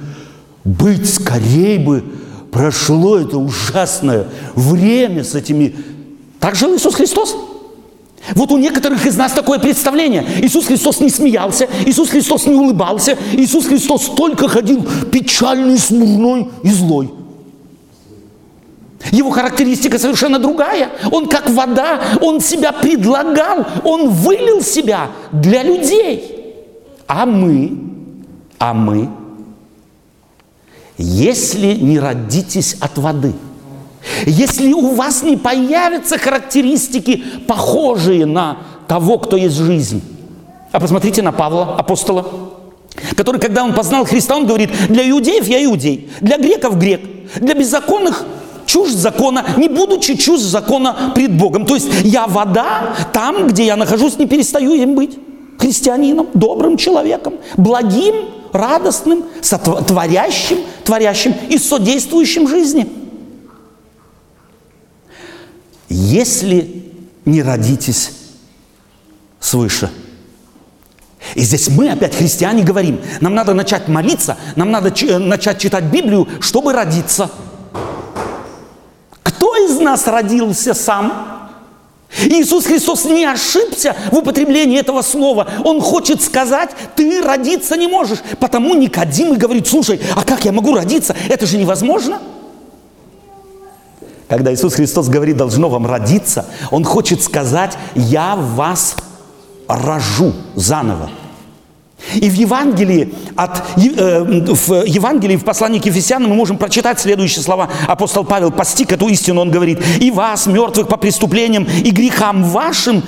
[SPEAKER 1] быть скорее бы прошло это ужасное время с этими... Так жил Иисус Христос. Вот у некоторых из нас такое представление. Иисус Христос не смеялся, Иисус Христос не улыбался, Иисус Христос только ходил печальный, смурной и злой. Его характеристика совершенно другая. Он как вода, он себя предлагал, он вылил себя для людей. А мы, а мы – если не родитесь от воды, если у вас не появятся характеристики, похожие на того, кто есть жизнь. А посмотрите на Павла, апостола, который, когда он познал Христа, он говорит, для иудеев я иудей, для греков грек, для беззаконных чушь закона, не будучи чушь закона пред Богом. То есть я вода, там, где я нахожусь, не перестаю им быть христианином, добрым человеком, благим, радостным, творящим, творящим и содействующим жизни. Если не родитесь свыше. И здесь мы опять, христиане, говорим, нам надо начать молиться, нам надо начать читать Библию, чтобы родиться. Кто из нас родился сам? Иисус Христос не ошибся в употреблении этого слова. Он хочет сказать, ты родиться не можешь. Потому Никодим и говорит, слушай, а как я могу родиться? Это же невозможно. Когда Иисус Христос говорит, должно вам родиться, Он хочет сказать, я вас рожу заново. И в Евангелии, от, э, в Евангелии, в послании к Ефесянам мы можем прочитать следующие слова. Апостол Павел постиг эту истину, он говорит, «И вас, мертвых по преступлениям и грехам вашим,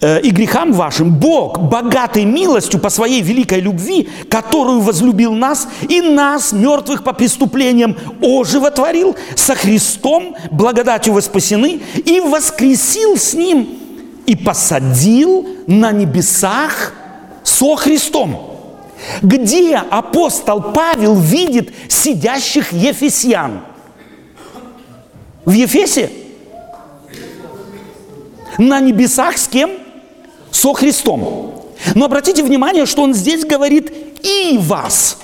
[SPEAKER 1] и грехам вашим Бог, богатый милостью по своей великой любви, которую возлюбил нас, и нас, мертвых по преступлениям, оживотворил со Христом, благодатью вы спасены, и воскресил с Ним, и посадил на небесах со Христом. Где апостол Павел видит сидящих ефесян? В Ефесе? На небесах с кем? Со Христом. Но обратите внимание, что он здесь говорит «и вас».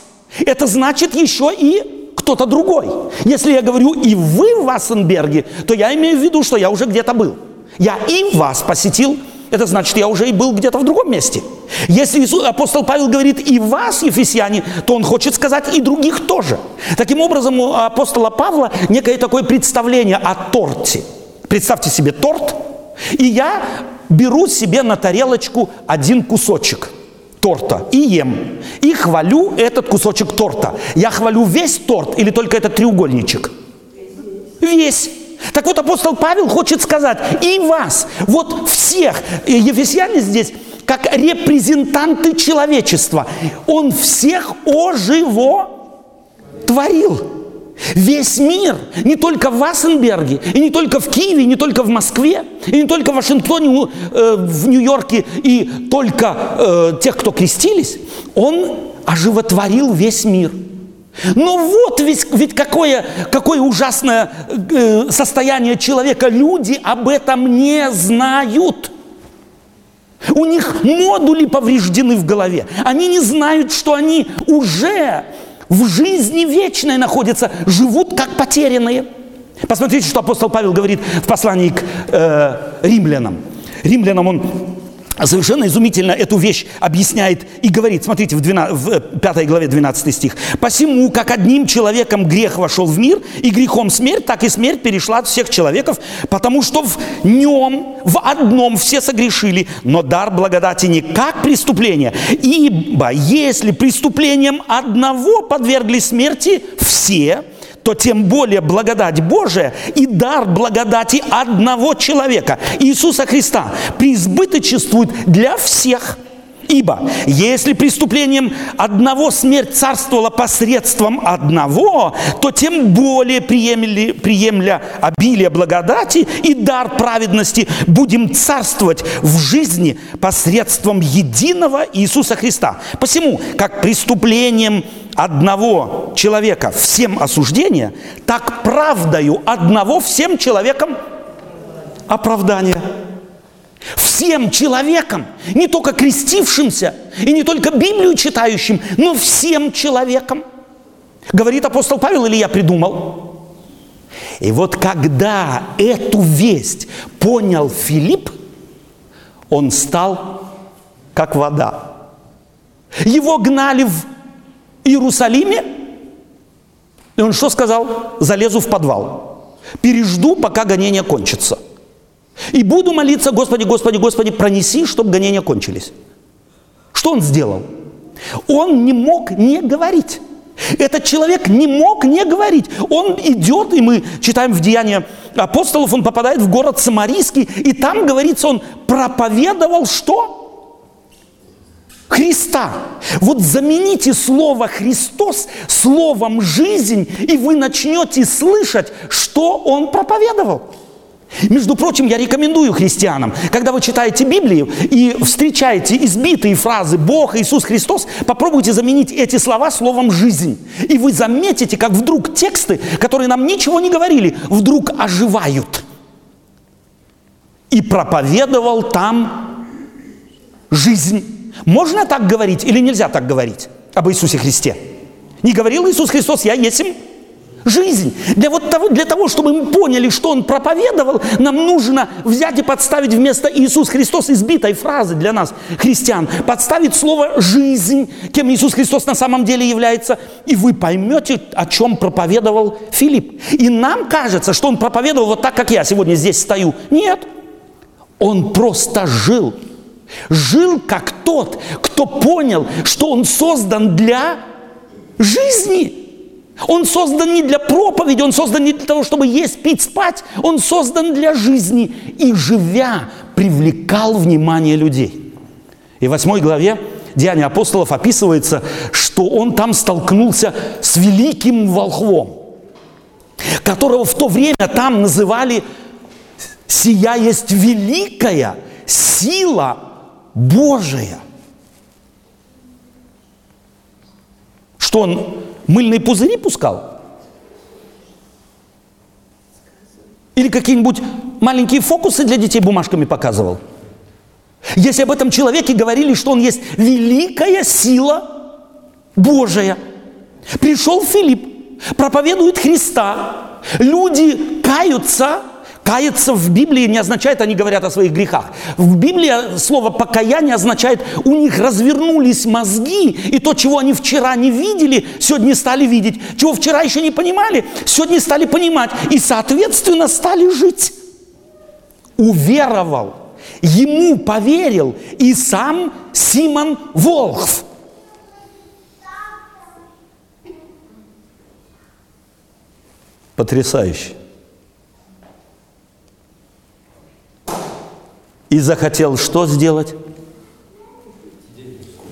[SPEAKER 1] Это значит еще и кто-то другой. Если я говорю «и вы в Вассенберге», то я имею в виду, что я уже где-то был. Я и вас посетил это значит, я уже и был где-то в другом месте. Если Иисус, апостол Павел говорит «и вас, ефесяне», то он хочет сказать «и других тоже». Таким образом, у апостола Павла некое такое представление о торте. Представьте себе торт, и я беру себе на тарелочку один кусочек торта и ем. И хвалю этот кусочек торта. Я хвалю весь торт или только этот треугольничек? Весь. Так вот, апостол Павел хочет сказать, и вас, вот всех, ефесяне здесь, как репрезентанты человечества, он всех оживо творил. Весь мир, не только в Вассенберге, и не только в Киеве, и не только в Москве, и не только в Вашингтоне, э, в Нью-Йорке, и только э, тех, кто крестились, он оживотворил весь мир – но вот ведь, ведь какое, какое ужасное э, состояние человека. Люди об этом не знают. У них модули повреждены в голове. Они не знают, что они уже в жизни вечной находятся, живут как потерянные. Посмотрите, что апостол Павел говорит в послании к э, римлянам. Римлянам он совершенно изумительно эту вещь объясняет и говорит, смотрите, в, 12, в 5 э, главе 12 стих. «Посему, как одним человеком грех вошел в мир, и грехом смерть, так и смерть перешла от всех человеков, потому что в нем, в одном все согрешили, но дар благодати не как преступление. Ибо если преступлением одного подвергли смерти все, то тем более благодать Божия и дар благодати одного человека, Иисуса Христа, преизбыточествует для всех. Ибо если преступлением одного смерть царствовала посредством одного, то тем более приемли, приемля обилие благодати и дар праведности будем царствовать в жизни посредством единого Иисуса Христа. Посему, как преступлением одного человека всем осуждение, так правдою одного всем человеком оправдание всем человекам, не только крестившимся и не только Библию читающим, но всем человекам. Говорит апостол Павел, или я придумал? И вот когда эту весть понял Филипп, он стал как вода. Его гнали в Иерусалиме, и он что сказал? Залезу в подвал. Пережду, пока гонение кончится. И буду молиться, Господи, Господи, Господи, пронеси, чтобы гонения кончились. Что он сделал? Он не мог не говорить. Этот человек не мог не говорить. Он идет, и мы читаем в Деянии апостолов, он попадает в город Самарийский, и там, говорится, он проповедовал что? Христа. Вот замените слово «Христос» словом «жизнь», и вы начнете слышать, что он проповедовал. Между прочим, я рекомендую христианам, когда вы читаете Библию и встречаете избитые фразы «Бог, Иисус Христос», попробуйте заменить эти слова словом «жизнь». И вы заметите, как вдруг тексты, которые нам ничего не говорили, вдруг оживают. И проповедовал там жизнь. Можно так говорить или нельзя так говорить об Иисусе Христе? Не говорил Иисус Христос, я есть жизнь. Для, вот того, для того, чтобы мы поняли, что он проповедовал, нам нужно взять и подставить вместо Иисус Христос избитой фразы для нас, христиан, подставить слово «жизнь», кем Иисус Христос на самом деле является, и вы поймете, о чем проповедовал Филипп. И нам кажется, что он проповедовал вот так, как я сегодня здесь стою. Нет, он просто жил. Жил как тот, кто понял, что он создан для жизни. Он создан не для проповеди, он создан не для того, чтобы есть, пить, спать. Он создан для жизни. И живя, привлекал внимание людей. И в восьмой главе Деяния апостолов описывается, что он там столкнулся с великим волхвом, которого в то время там называли «сия есть великая сила Божия». Что он мыльные пузыри пускал? Или какие-нибудь маленькие фокусы для детей бумажками показывал? Если об этом человеке говорили, что он есть великая сила Божия. Пришел Филипп, проповедует Христа, люди каются – Каяться в Библии не означает, они говорят о своих грехах. В Библии слово покаяние означает, у них развернулись мозги, и то, чего они вчера не видели, сегодня стали видеть. Чего вчера еще не понимали, сегодня стали понимать. И, соответственно, стали жить. Уверовал, ему поверил и сам Симон Волхв. Потрясающе. И захотел что сделать?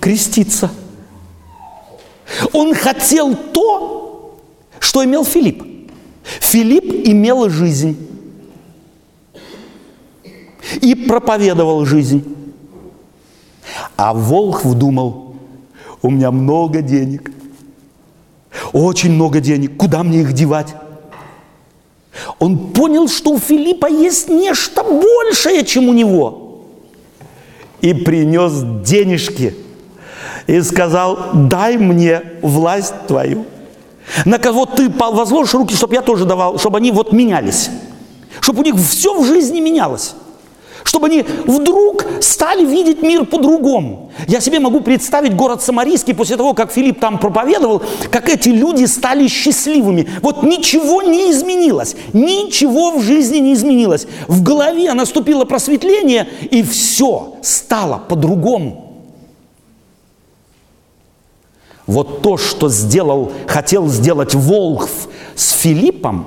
[SPEAKER 1] Креститься. Он хотел то, что имел Филипп. Филипп имел жизнь и проповедовал жизнь. А Волхв думал, у меня много денег, очень много денег, куда мне их девать? Он понял, что у Филиппа есть нечто большее, чем у него. И принес денежки. И сказал, дай мне власть твою. На кого ты возложишь руки, чтобы я тоже давал, чтобы они вот менялись. Чтобы у них все в жизни менялось чтобы они вдруг стали видеть мир по-другому. Я себе могу представить город Самарийский после того, как Филипп там проповедовал, как эти люди стали счастливыми. Вот ничего не изменилось, ничего в жизни не изменилось. В голове наступило просветление, и все стало по-другому. Вот то, что сделал, хотел сделать Волхв с Филиппом,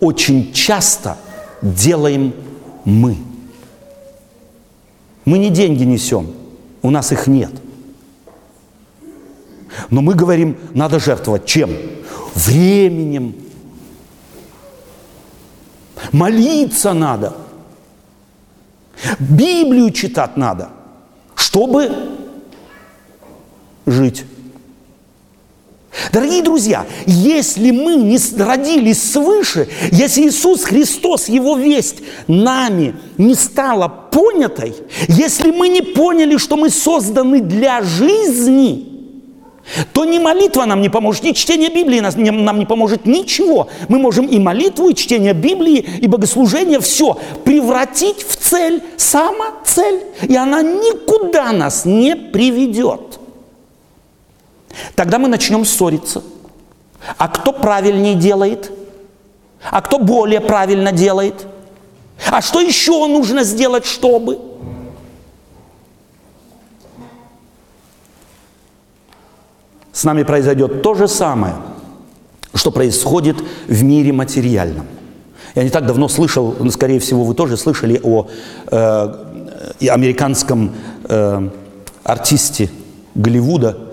[SPEAKER 1] очень часто делаем мы – мы не деньги несем, У нас их нет. Но мы говорим, надо жертвовать чем? Временем. Молиться надо. Библию читать надо, чтобы жить. Дорогие друзья, если мы не родились свыше, если Иисус Христос, Его весть нами не стала понятой, если мы не поняли, что мы созданы для жизни, то ни молитва нам не поможет, ни чтение Библии нам не поможет ничего. Мы можем и молитву, и чтение Библии, и богослужение, все превратить в цель, сама цель, и она никуда нас не приведет. Тогда мы начнем ссориться. А кто правильнее делает? А кто более правильно делает? А что еще нужно сделать, чтобы? С нами произойдет то же самое, что происходит в мире материальном. Я не так давно слышал, ну, скорее всего, вы тоже слышали о э, американском э, артисте Голливуда –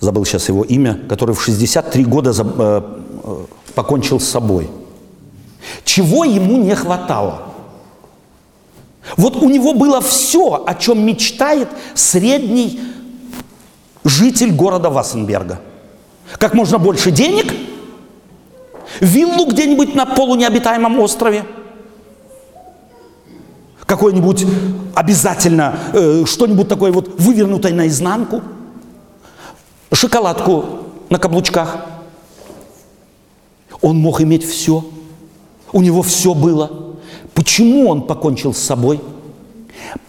[SPEAKER 1] забыл сейчас его имя, который в 63 года э, э, покончил с собой. Чего ему не хватало? Вот у него было все, о чем мечтает средний житель города Вассенберга. Как можно больше денег, виллу где-нибудь на полунеобитаемом острове, какой-нибудь обязательно э, что-нибудь такое вот вывернутое наизнанку – шоколадку на каблучках. Он мог иметь все. У него все было. Почему он покончил с собой?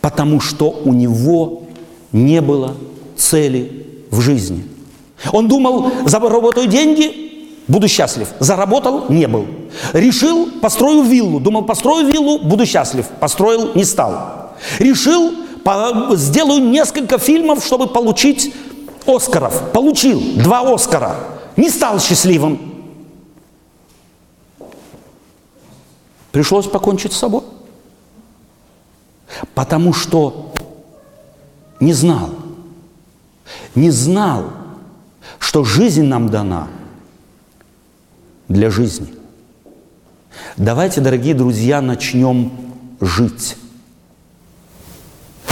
[SPEAKER 1] Потому что у него не было цели в жизни. Он думал, заработаю деньги, буду счастлив. Заработал, не был. Решил, построю виллу. Думал, построю виллу, буду счастлив. Построил, не стал. Решил, сделаю несколько фильмов, чтобы получить Оскаров, получил два Оскара, не стал счастливым. Пришлось покончить с собой. Потому что не знал, не знал, что жизнь нам дана для жизни. Давайте, дорогие друзья, начнем жить.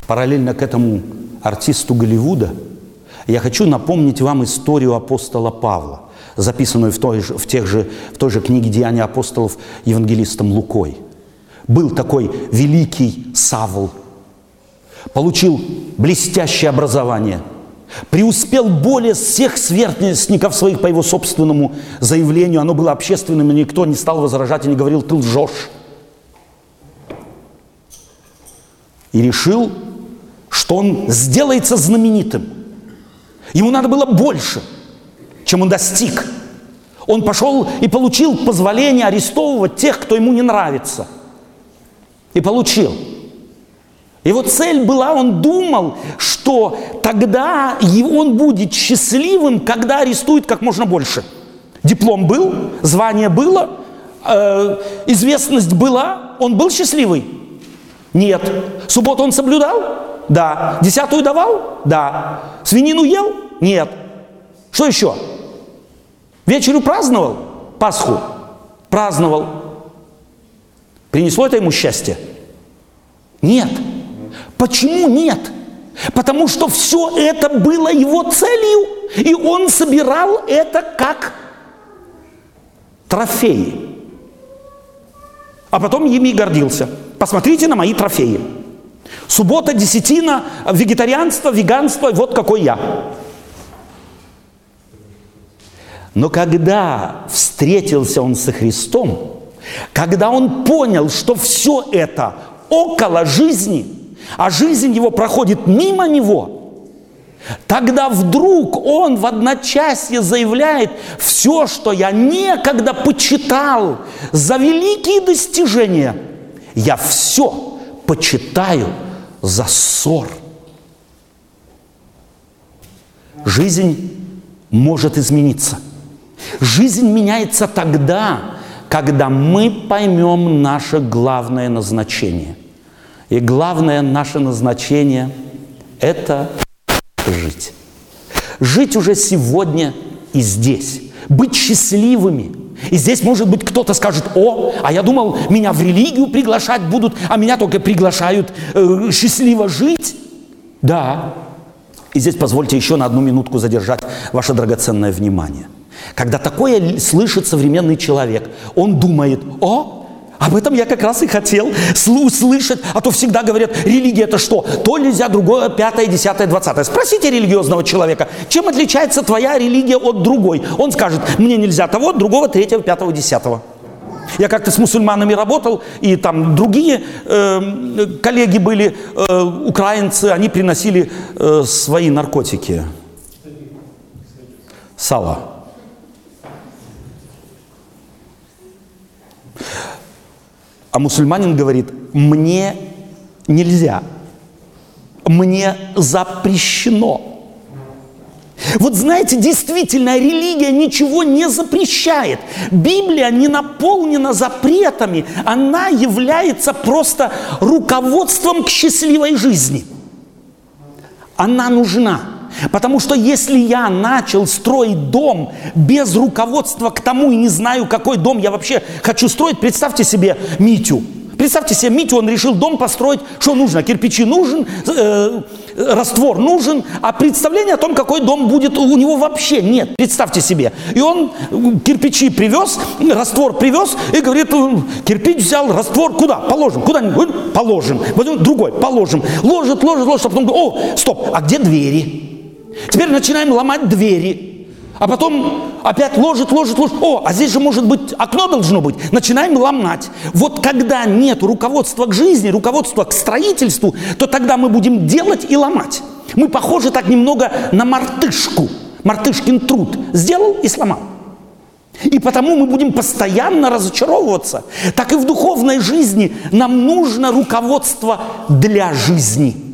[SPEAKER 1] Параллельно к этому артисту Голливуда – я хочу напомнить вам историю апостола Павла, записанную в той же, в тех же, в той же книге «Деяния апостолов» евангелистом Лукой. Был такой великий Савл, получил блестящее образование, преуспел более всех сверстников своих по его собственному заявлению. Оно было общественным, и никто не стал возражать и не говорил «ты лжешь». И решил, что он сделается знаменитым – Ему надо было больше, чем он достиг. Он пошел и получил позволение арестовывать тех, кто ему не нравится. И получил. Его цель была, он думал, что тогда он будет счастливым, когда арестует как можно больше. Диплом был, звание было, э, известность была, он был счастливый? Нет. Субботу он соблюдал? Да. Десятую давал? Да. Свинину ел? Нет. Что еще? Вечерю праздновал? Пасху? Праздновал. Принесло это ему счастье? Нет. Почему нет? Потому что все это было его целью, и он собирал это как трофеи. А потом ими гордился. Посмотрите на мои трофеи. Суббота, десятина, вегетарианство, веганство, вот какой я. Но когда встретился он со Христом, когда он понял, что все это около жизни, а жизнь его проходит мимо него, Тогда вдруг он в одночасье заявляет, все, что я некогда почитал за великие достижения, я все почитаю за ссор. Жизнь может измениться. Жизнь меняется тогда, когда мы поймем наше главное назначение. И главное наше назначение – это жить. Жить уже сегодня и здесь. Быть счастливыми. И здесь, может быть, кто-то скажет, о, а я думал, меня в религию приглашать будут, а меня только приглашают э, счастливо жить. Да. И здесь позвольте еще на одну минутку задержать ваше драгоценное внимание. Когда такое слышит современный человек, он думает, о, об этом я как раз и хотел услышать, а то всегда говорят, религия это что? То нельзя, другое, пятое, десятое, двадцатое. Спросите религиозного человека, чем отличается твоя религия от другой? Он скажет, мне нельзя того, другого, третьего, пятого, десятого. Я как-то с мусульманами работал, и там другие э, коллеги были, э, украинцы, они приносили э, свои наркотики. Сало. А мусульманин говорит, мне нельзя, мне запрещено. Вот знаете, действительно, религия ничего не запрещает. Библия не наполнена запретами, она является просто руководством к счастливой жизни. Она нужна. Потому что если я начал строить дом без руководства к тому и не знаю, какой дом я вообще хочу строить, представьте себе Митю. Представьте себе, Митю, он решил дом построить, что нужно? Кирпичи нужен, э, раствор нужен, а представление о том, какой дом будет у него вообще нет. Представьте себе. И он кирпичи привез, раствор привез и говорит, кирпич взял, раствор куда? Положим. Куда-нибудь? Положим. Возьмем другой, положим. Ложит, ложит, ложит, а потом говорит, о, стоп, а где двери? Теперь начинаем ломать двери. А потом опять ложит, ложит, ложит. О, а здесь же может быть окно должно быть. Начинаем ломать. Вот когда нет руководства к жизни, руководства к строительству, то тогда мы будем делать и ломать. Мы похожи так немного на мартышку. Мартышкин труд. Сделал и сломал. И потому мы будем постоянно разочаровываться. Так и в духовной жизни нам нужно руководство для жизни –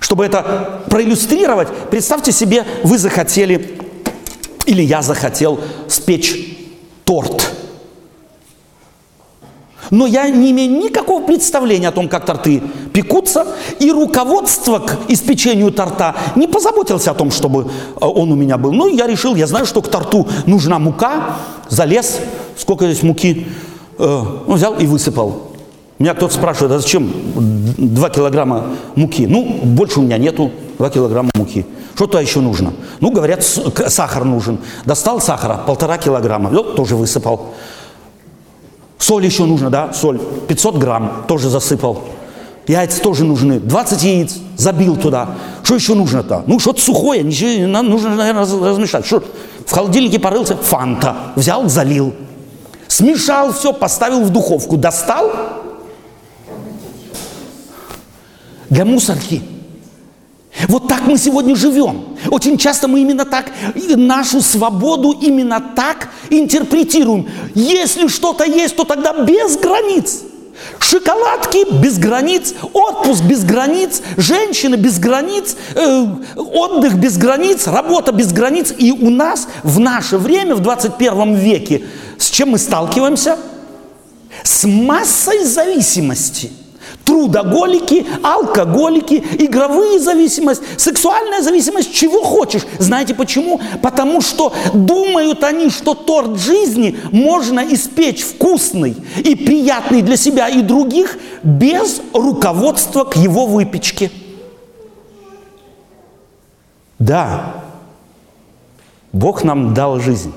[SPEAKER 1] чтобы это проиллюстрировать, представьте себе, вы захотели, или я захотел спечь торт. Но я не имею никакого представления о том, как торты пекутся, и руководство к испечению торта не позаботился о том, чтобы э, он у меня был. Ну, я решил, я знаю, что к торту нужна мука, залез, сколько здесь муки, э, ну, взял и высыпал. Меня кто-то спрашивает, а зачем 2 килограмма муки? Ну, больше у меня нету 2 килограмма муки. Что то еще нужно? Ну, говорят, сахар нужен. Достал сахара, полтора килограмма, вот, тоже высыпал. Соль еще нужно, да, соль, 500 грамм, тоже засыпал. Яйца тоже нужны, 20 яиц, забил туда. Что еще нужно-то? Ну, что-то сухое, ничего нужно, наверное, размешать. Что? В холодильнике порылся, фанта, взял, залил. Смешал все, поставил в духовку, достал, для мусорки. Вот так мы сегодня живем. Очень часто мы именно так, нашу свободу именно так интерпретируем. Если что-то есть, то тогда без границ. Шоколадки без границ, отпуск без границ, женщины без границ, э, отдых без границ, работа без границ. И у нас в наше время, в 21 веке, с чем мы сталкиваемся? С массой зависимости – трудоголики, алкоголики, игровые зависимость, сексуальная зависимость, чего хочешь. Знаете почему? Потому что думают они, что торт жизни можно испечь вкусный и приятный для себя и других без руководства к его выпечке. Да, Бог нам дал жизнь.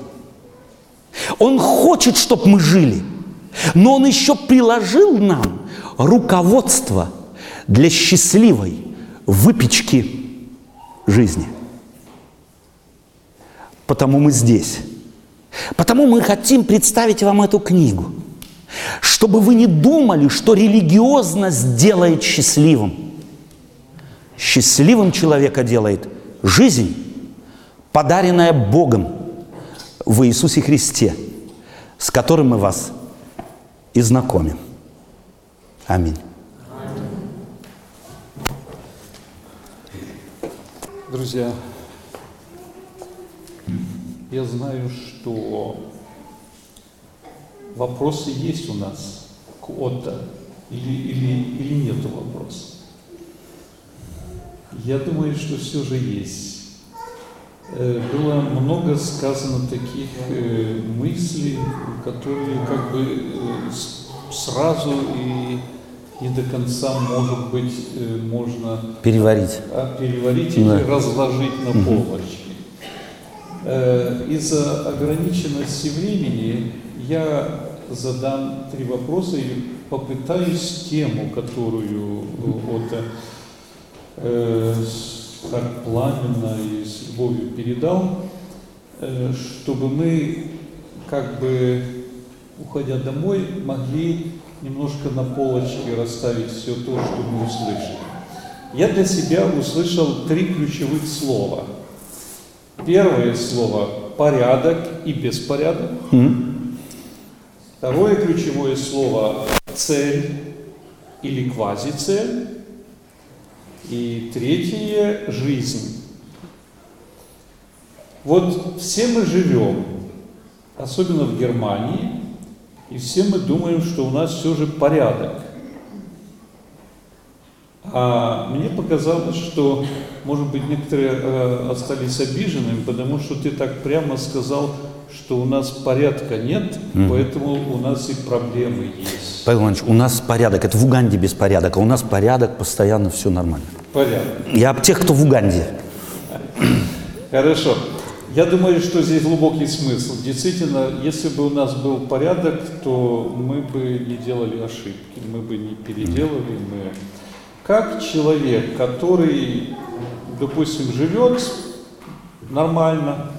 [SPEAKER 1] Он хочет, чтобы мы жили, но Он еще приложил нам руководство для счастливой выпечки жизни. Потому мы здесь. Потому мы хотим представить вам эту книгу, чтобы вы не думали, что религиозность делает счастливым. Счастливым человека делает жизнь, подаренная Богом в Иисусе Христе, с которым мы вас и знакомим. Аминь.
[SPEAKER 5] Друзья, я знаю, что вопросы есть у нас к Отто или, или, или нет вопросов. Я думаю, что все же есть. Э, Было много сказано таких э, мыслей, которые как бы э, сразу и не до конца, может быть, э, можно
[SPEAKER 1] Переварить.
[SPEAKER 5] а, переварить
[SPEAKER 1] Да.
[SPEAKER 5] или разложить на полочки. Э, Из-за ограниченности времени я задам три вопроса и попытаюсь тему, которую э, вот э, так пламенно и с любовью передал, э, чтобы мы, как бы, уходя домой, могли немножко на полочке расставить все то, что мы услышали. Я для себя услышал три ключевых слова. Первое слово – порядок и беспорядок. Второе ключевое слово – цель или квазицель. И третье – жизнь. Вот все мы живем, особенно в Германии, и все мы думаем, что у нас все же порядок. А мне показалось, что, может быть, некоторые э, остались обиженными, потому что ты так прямо сказал, что у нас порядка нет, поэтому у нас и проблемы есть.
[SPEAKER 1] Павел Иванович, у нас порядок. Это в Уганде беспорядок, а у нас порядок, постоянно все нормально.
[SPEAKER 5] Порядок.
[SPEAKER 1] Я об тех, кто в Уганде.
[SPEAKER 5] Хорошо. Я думаю, что здесь глубокий смысл. Действительно, если бы у нас был порядок, то мы бы не делали ошибки, мы бы не переделали. Мы... Как человек, который, допустим, живет нормально,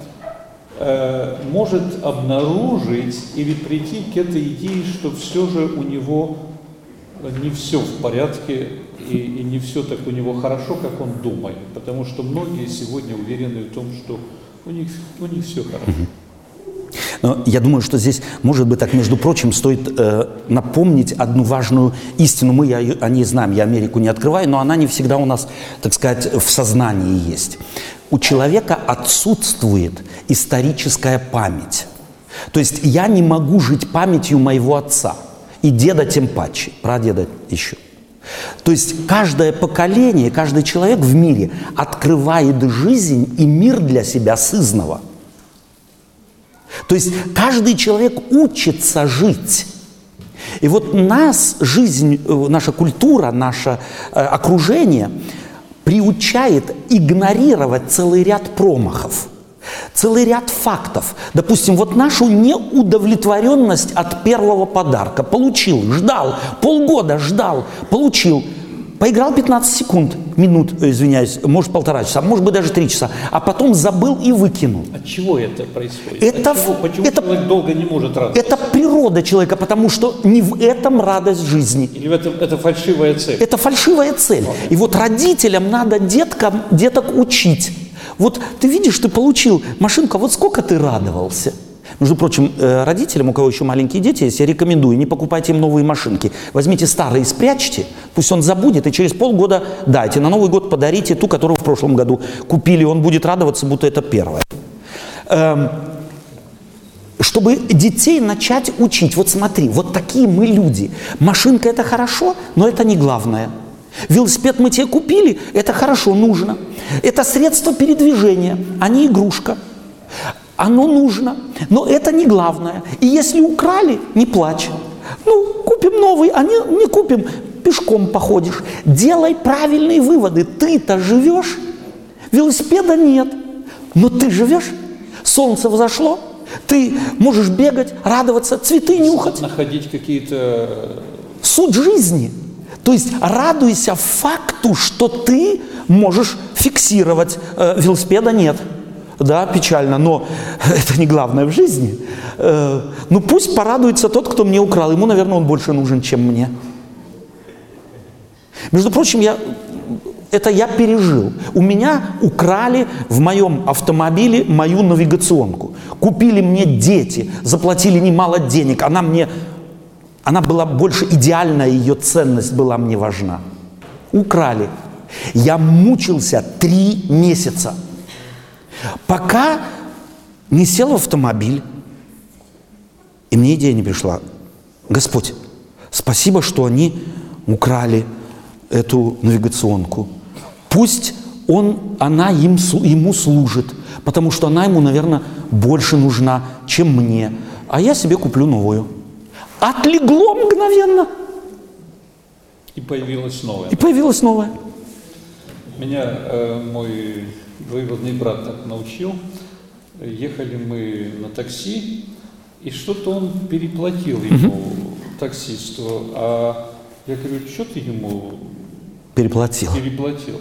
[SPEAKER 5] э, может обнаружить или прийти к этой идее, что все же у него не все в порядке и, и не все так у него хорошо, как он думает. Потому что многие сегодня уверены в том, что у них, у них все хорошо.
[SPEAKER 1] Но я думаю, что здесь, может быть, так, между прочим, стоит э, напомнить одну важную истину. Мы я, о ней знаем, я Америку не открываю, но она не всегда у нас, так сказать, в сознании есть. У человека отсутствует историческая память. То есть я не могу жить памятью моего отца и деда тем паче, прадеда еще. То есть каждое поколение, каждый человек в мире открывает жизнь и мир для себя сызного. То есть каждый человек учится жить. И вот нас, жизнь, э, наша культура, наше э, окружение приучает игнорировать целый ряд промахов, целый ряд фактов. Допустим, вот нашу неудовлетворенность от первого подарка. Получил, ждал, полгода ждал, получил. Поиграл 15 секунд, минут, э, извиняюсь, может полтора часа, может быть даже три часа, а потом забыл и выкинул.
[SPEAKER 5] От чего это происходит?
[SPEAKER 1] Это
[SPEAKER 5] От чего? Почему
[SPEAKER 1] это-
[SPEAKER 5] человек долго не может радоваться?
[SPEAKER 1] Это природа человека, потому что не в этом радость жизни.
[SPEAKER 5] Или в этом, это фальшивая цель?
[SPEAKER 1] Это фальшивая цель. И вот родителям надо деткам, деток учить. Вот ты видишь, ты получил машинку, а вот сколько ты радовался. Между прочим, э, родителям, у кого еще маленькие дети есть, я рекомендую, не покупайте им новые машинки. Возьмите старые, спрячьте, пусть он забудет, и через полгода дайте. На Новый год подарите ту, которую в прошлом году купили, он будет радоваться, будто это первая. Эм, чтобы детей начать учить. Вот смотри, вот такие мы люди. Машинка это хорошо, но это не главное. Велосипед мы тебе купили, это хорошо, нужно. Это средство передвижения, а не игрушка. Оно нужно, но это не главное. И если украли, не плачь. Ну, купим новый, а не, не купим, пешком походишь. Делай правильные выводы. Ты-то живешь, велосипеда нет, но ты живешь. Солнце взошло, ты можешь бегать, радоваться, цветы нюхать.
[SPEAKER 5] Находить какие-то...
[SPEAKER 1] Суть жизни. То есть радуйся факту, что ты можешь фиксировать. Э, велосипеда нет. Да, печально, но [laughs] это не главное в жизни. Э, ну пусть порадуется тот, кто мне украл. Ему, наверное, он больше нужен, чем мне. Между прочим, я, это я пережил. У меня украли в моем автомобиле мою навигационку. Купили мне дети, заплатили немало денег. Она мне, она была больше идеальная, ее ценность была мне важна. Украли. Я мучился три месяца, пока не сел в автомобиль. И мне идея не пришла. Господь, спасибо, что они украли эту навигационку. Пусть он, она им, ему служит, потому что она ему, наверное, больше нужна, чем мне. А я себе куплю новую. Отлегло мгновенно,
[SPEAKER 5] И появилось новое.
[SPEAKER 1] и появилась новая.
[SPEAKER 5] Меня э, мой двоюродный брат так научил. Ехали мы на такси, и что-то он переплатил ему, таксисту. А я говорю, что ты ему
[SPEAKER 1] Переплатил.
[SPEAKER 5] переплатил?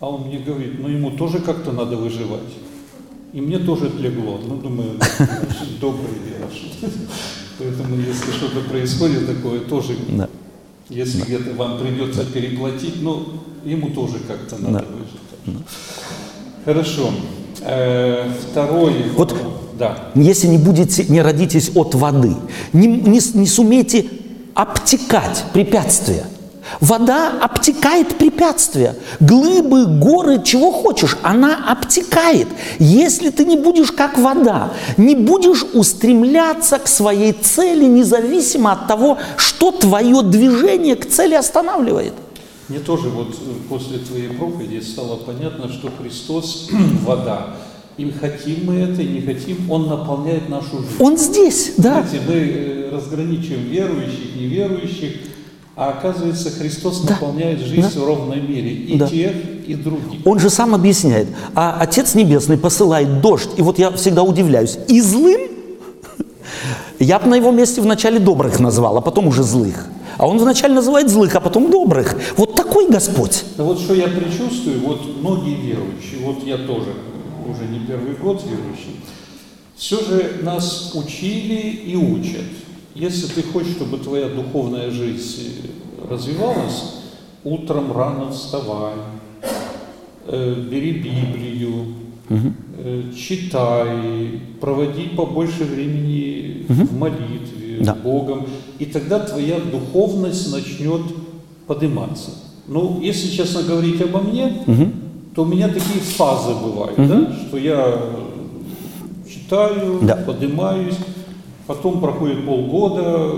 [SPEAKER 5] А он мне говорит, ну ему тоже как-то надо выживать. И мне тоже отлегло. Ну, думаю, значит, добрый наш. Поэтому, если что-то происходит такое, тоже,
[SPEAKER 1] Да.
[SPEAKER 5] если где-то вам придется переплатить, ну, ему тоже как-то надо
[SPEAKER 1] Да.
[SPEAKER 5] выжить. Что. Хорошо. Э, Второй.
[SPEAKER 1] Вот-
[SPEAKER 5] Да.
[SPEAKER 1] Если не будете, не родитесь от воды, не, не не сумеете обтекать препятствия. Вода обтекает препятствия. Глыбы, горы, чего хочешь, она обтекает. Если ты не будешь как вода, не будешь устремляться к своей цели, независимо от того, что твое движение к цели останавливает.
[SPEAKER 5] Мне тоже вот э, после твоей проповеди стало понятно, что Христос [clears throat] – вода. И хотим мы это, и не хотим, Он наполняет нашу жизнь.
[SPEAKER 1] Он здесь, да.
[SPEAKER 5] Знаете, мы э, разграничиваем верующих, неверующих, а оказывается, Христос
[SPEAKER 1] Да.
[SPEAKER 5] наполняет жизнь в ровной мере и
[SPEAKER 1] Да.
[SPEAKER 5] тех, и других.
[SPEAKER 1] Он же сам объясняет. А Отец Небесный посылает дождь. И вот я всегда удивляюсь. И злым? Я бы на его месте вначале добрых назвал, а потом уже злых. А он вначале называет злых, а потом добрых. Вот такой Господь.
[SPEAKER 5] Но вот что я предчувствую, вот многие верующие, вот я тоже уже не первый год верующий, все же нас учили и учат. Если ты хочешь, чтобы твоя духовная жизнь развивалась, утром рано вставай, э, бери Библию, э, читай, проводи побольше времени в молитве
[SPEAKER 1] Да.
[SPEAKER 5] Богом, и тогда твоя духовность начнет подниматься. Ну, если честно говорить обо мне, то у меня такие фазы бывают, да, что я читаю,
[SPEAKER 1] Да.
[SPEAKER 5] поднимаюсь, потом проходит полгода,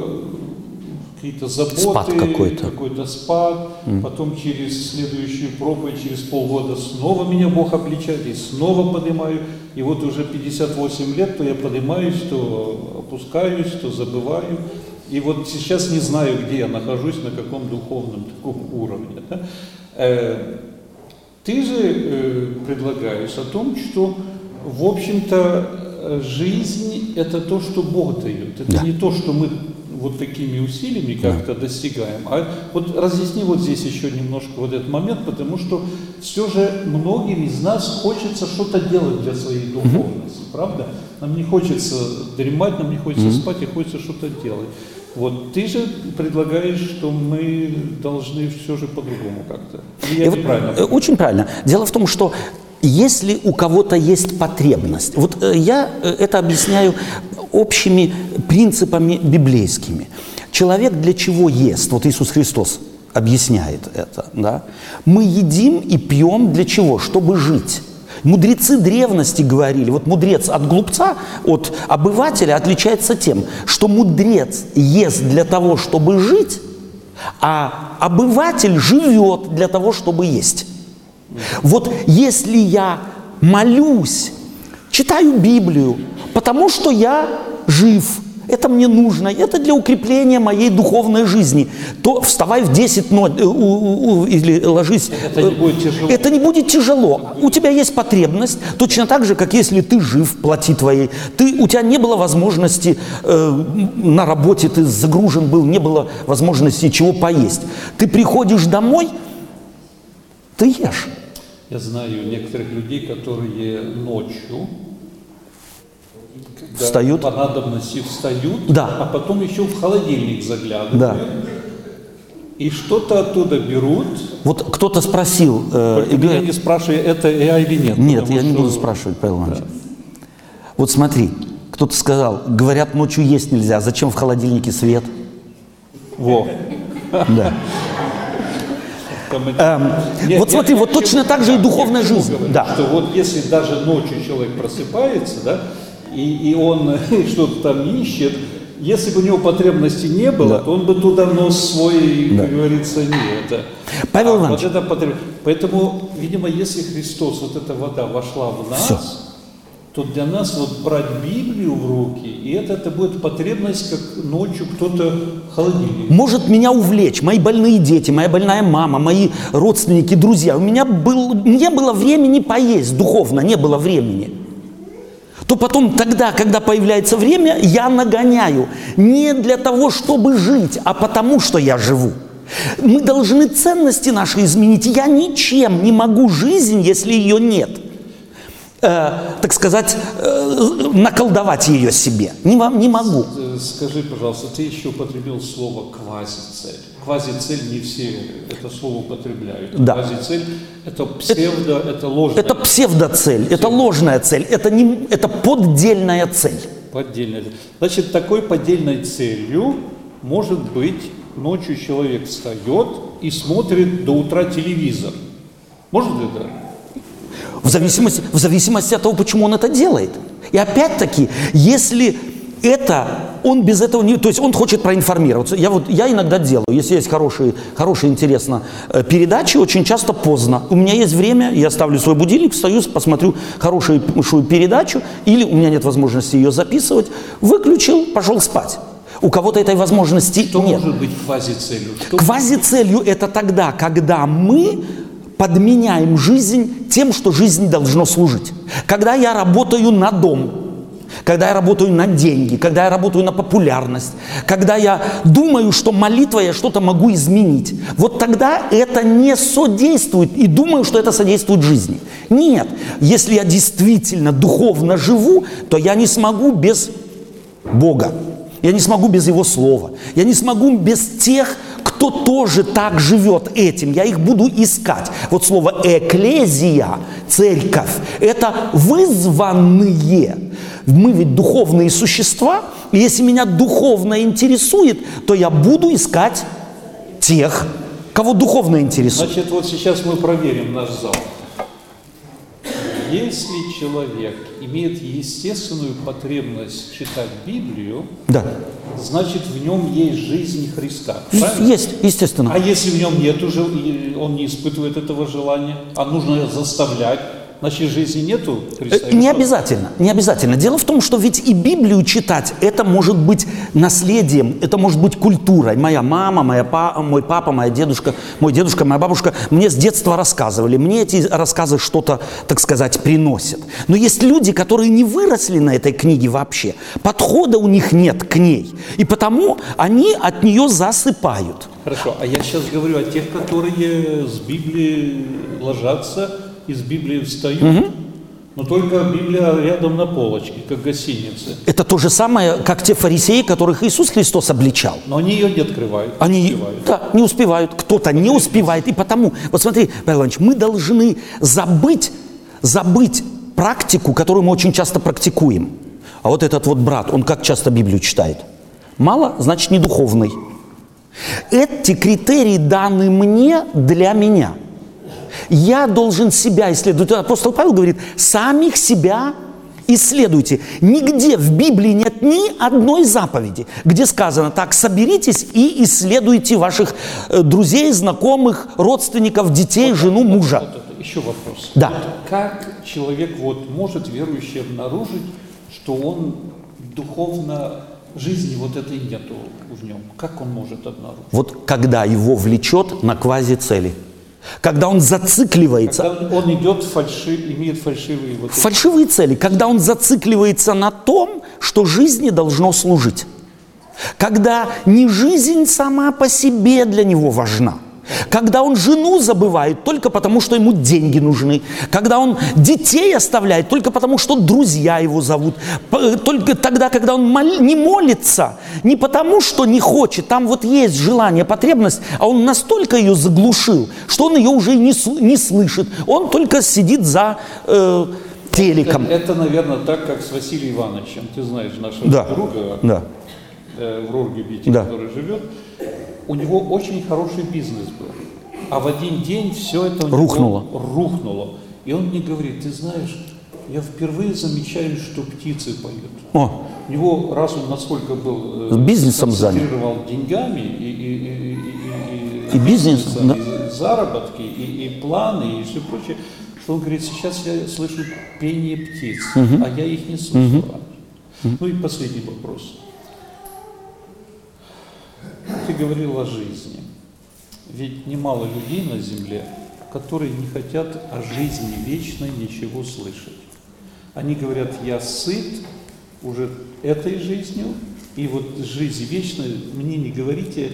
[SPEAKER 5] какие-то заботы,
[SPEAKER 1] Спад какой-то.
[SPEAKER 5] какой-то спад, потом через следующую проповедь, через полгода снова меня Бог обличает, и снова поднимаю, и вот уже 58 лет, то я поднимаюсь, то опускаюсь, то забываю, и вот сейчас не знаю, где я нахожусь, на каком духовном таком уровне. да. Э, Ты же э, предлагаешь о том, что, в общем-то, жизнь – это то, что Бог дает. Это
[SPEAKER 1] Да.
[SPEAKER 5] не то, что мы вот такими усилиями как-то достигаем. А вот разъясни вот здесь еще немножко вот этот момент, потому что все же многим из нас хочется что-то делать для своей духовности, правда? Нам не хочется дремать, нам не хочется спать, и хочется что-то делать. Вот ты же предлагаешь, что мы должны все же по-другому как-то. Или
[SPEAKER 1] И
[SPEAKER 5] Я
[SPEAKER 1] вот,
[SPEAKER 5] неправильно
[SPEAKER 1] э, очень правильно. Дело в том, что если у кого-то есть потребность, вот э, я э, это объясняю общими принципами библейскими. Человек для чего ест? Вот Иисус Христос объясняет это. Да? Мы едим и пьем для чего? Чтобы жить. Мудрецы древности говорили, вот мудрец от глупца, от обывателя отличается тем, что мудрец ест для того, чтобы жить, а обыватель живет для того, чтобы есть. Вот если я молюсь, читаю Библию, потому что я жив, это мне нужно, это для укрепления моей духовной жизни, то вставай в 10 но, э, или ложись.
[SPEAKER 5] Это не будет тяжело.
[SPEAKER 1] Это не будет тяжело. У тебя есть потребность, точно так же, как если ты жив, плати твоей. Ты, у тебя не было возможности э, на работе, ты загружен был, не было возможности чего поесть. Ты приходишь домой, ты ешь.
[SPEAKER 5] Я знаю некоторых людей, которые ночью
[SPEAKER 1] Встают?
[SPEAKER 5] по надобности встают,
[SPEAKER 1] Да.
[SPEAKER 5] а потом еще в холодильник заглядывают.
[SPEAKER 1] Да.
[SPEAKER 5] И что-то оттуда берут.
[SPEAKER 1] Вот кто-то спросил, э, и говорит,
[SPEAKER 5] не спрашивай, это я или нет.
[SPEAKER 1] нет, я не
[SPEAKER 5] что-
[SPEAKER 1] буду спрашивать, Павел Иванович. Вот смотри, кто-то сказал, говорят, ночью есть нельзя, зачем в холодильнике свет?
[SPEAKER 5] Во.
[SPEAKER 1] Да. Эм,
[SPEAKER 5] Нет,
[SPEAKER 1] вот смотри, вот точно так же и духовная жизнь.
[SPEAKER 5] говорю,
[SPEAKER 1] Да.
[SPEAKER 5] Что вот если даже ночью человек просыпается, да, и, и он [laughs] что-то там ищет, если бы у него потребности не было,
[SPEAKER 1] Да.
[SPEAKER 5] то он бы туда нос свой,
[SPEAKER 1] Да.
[SPEAKER 5] как говорится, не это.
[SPEAKER 1] Павел
[SPEAKER 5] А
[SPEAKER 1] Иванович,
[SPEAKER 5] вот это потреб- Поэтому, видимо, если Христос, вот эта вода вошла в нас,
[SPEAKER 1] Всё.
[SPEAKER 5] То для нас вот брать Библию в руки, и это, это будет потребность, как ночью кто-то холодильник.
[SPEAKER 1] может меня увлечь мои больные дети, моя больная мама, мои родственники, друзья. У меня был, не было времени поесть духовно, не было времени. То потом тогда, когда появляется время, я нагоняю не для того, чтобы жить, а потому, что я живу. Мы должны ценности наши изменить. Я ничем не могу жизнь, если ее нет. Э, так сказать, э, наколдовать ее себе. Не, не могу.
[SPEAKER 5] Э, Скажи, пожалуйста, ты еще употребил слово квазицель. Квазицель не все это слово употребляют.
[SPEAKER 1] Да.
[SPEAKER 5] Квазицель это псевдо, это ложное.
[SPEAKER 1] Это псевдоцель, это ложная цель, это, не, это поддельная цель.
[SPEAKER 5] Поддельная. Значит, такой поддельной целью может быть ночью человек встает и смотрит до утра телевизор. Может ли это?
[SPEAKER 1] В зависимости, в зависимости от того, почему он это делает. И опять-таки, если это, он без этого не... То есть он хочет проинформироваться. Я, вот, я иногда делаю, если есть хорошие, хорошие интересно, э, передачи, очень часто поздно. У меня есть время, я ставлю свой будильник, встаю, посмотрю хорошую передачу, или у меня нет возможности ее записывать, выключил, пошел спать. У кого-то этой возможности
[SPEAKER 5] Что
[SPEAKER 1] нет.
[SPEAKER 5] может быть квазицелью? Что
[SPEAKER 1] Квазицелью это тогда, когда мы подменяем жизнь тем, что жизнь должно служить. Когда я работаю на дом, когда я работаю на деньги, когда я работаю на популярность, когда я думаю, что молитва я что-то могу изменить, вот тогда это не содействует и думаю, что это содействует жизни. Нет, если я действительно духовно живу, то я не смогу без Бога. Я не смогу без Его Слова. Я не смогу без тех, кто тоже так живет этим. Я их буду искать. Вот слово «эклезия», «церковь» – это вызванные. Мы ведь духовные существа, и если меня духовно интересует, то я буду искать тех, кого духовно интересует.
[SPEAKER 5] Значит, вот сейчас мы проверим наш зал. Если человек имеет естественную потребность читать Библию,
[SPEAKER 1] Да,
[SPEAKER 5] значит в нем есть жизнь Христа. Правильно?
[SPEAKER 1] есть, естественно.
[SPEAKER 5] А если в нем нет уже, он не испытывает этого желания, а нужно заставлять, значит жизни нету Христа.
[SPEAKER 1] Э, Не обязательно, не обязательно. Дело в том, что ведь и Библию читать, это может быть наследием, это может быть культурой. Моя мама, моя па, мой папа, моя дедушка, мой дедушка, моя бабушка мне с детства рассказывали. Мне эти рассказы что-то, так сказать, приносят. Но есть люди, которые не выросли на этой книге вообще. Подхода у них нет к ней. И потому они от нее засыпают.
[SPEAKER 5] Хорошо, а я сейчас говорю о тех, которые с Библии ложатся и с Библии встают. Но только Библия рядом на полочке, как гостиницы.
[SPEAKER 1] Это то же самое, как те фарисеи, которых Иисус Христос обличал.
[SPEAKER 5] Но они ее не открывают. не
[SPEAKER 1] Они
[SPEAKER 5] успевают.
[SPEAKER 1] да, не успевают, кто-то не успевает. И потому, вот смотри, Павел Иванович, мы должны забыть, забыть практику, которую мы очень часто практикуем. А вот этот вот брат, он как часто Библию читает? Мало, значит, не духовный. Эти критерии даны мне для меня. Я должен себя исследовать. Апостол Павел говорит, самих себя исследуйте. Нигде в Библии нет ни одной заповеди, где сказано так, соберитесь и исследуйте ваших э, друзей, знакомых, родственников, детей, жену, мужа.
[SPEAKER 5] Вот это, еще вопрос.
[SPEAKER 1] Да.
[SPEAKER 5] Вот как человек вот может верующий обнаружить, что он духовно жизни вот этой нету в нем? Как он может обнаружить?
[SPEAKER 1] Вот когда его влечет на квази-цели, когда он зацикливается,
[SPEAKER 5] Когда он идет фальши, имеет фальшивые вот эти-
[SPEAKER 1] фальшивые цели, когда он зацикливается на том, что жизни должно служить. Когда не жизнь сама по себе для него важна. Когда он жену забывает только потому, что ему деньги нужны. Когда он детей оставляет только потому, что друзья его зовут. П- Только тогда, когда он мол- не молится, не потому, что не хочет. Там вот есть желание, потребность, а он настолько ее заглушил, что он ее уже не, не слышит. Он только сидит за э, телеком.
[SPEAKER 5] Это, это, наверное, так, как с Василием Ивановичем. Ты знаешь нашего
[SPEAKER 1] Да.
[SPEAKER 5] друга
[SPEAKER 1] Да.
[SPEAKER 5] э, в Рургебите,
[SPEAKER 1] Да.
[SPEAKER 5] который живет. У него очень хороший бизнес был. А в один день все это
[SPEAKER 1] Рухнуло.
[SPEAKER 5] рухнуло. И он мне говорит, ты знаешь, я впервые замечаю, что птицы поют.
[SPEAKER 1] О,
[SPEAKER 5] У него, раз он настолько был э,
[SPEAKER 1] Бизнесом занят.
[SPEAKER 5] деньгами и, и, и, и,
[SPEAKER 1] И бизнес,
[SPEAKER 5] бизнесом,
[SPEAKER 1] да.
[SPEAKER 5] и заработки, и, и планы, и все прочее, что он говорит, сейчас я слышу пение птиц, а я их не слышу раньше. Ну и последний вопрос. Ты говорил о жизни. Ведь немало людей на земле, которые не хотят о жизни вечной ничего слышать. Они говорят, я сыт уже этой жизнью, и вот жизнь вечной мне не говорите,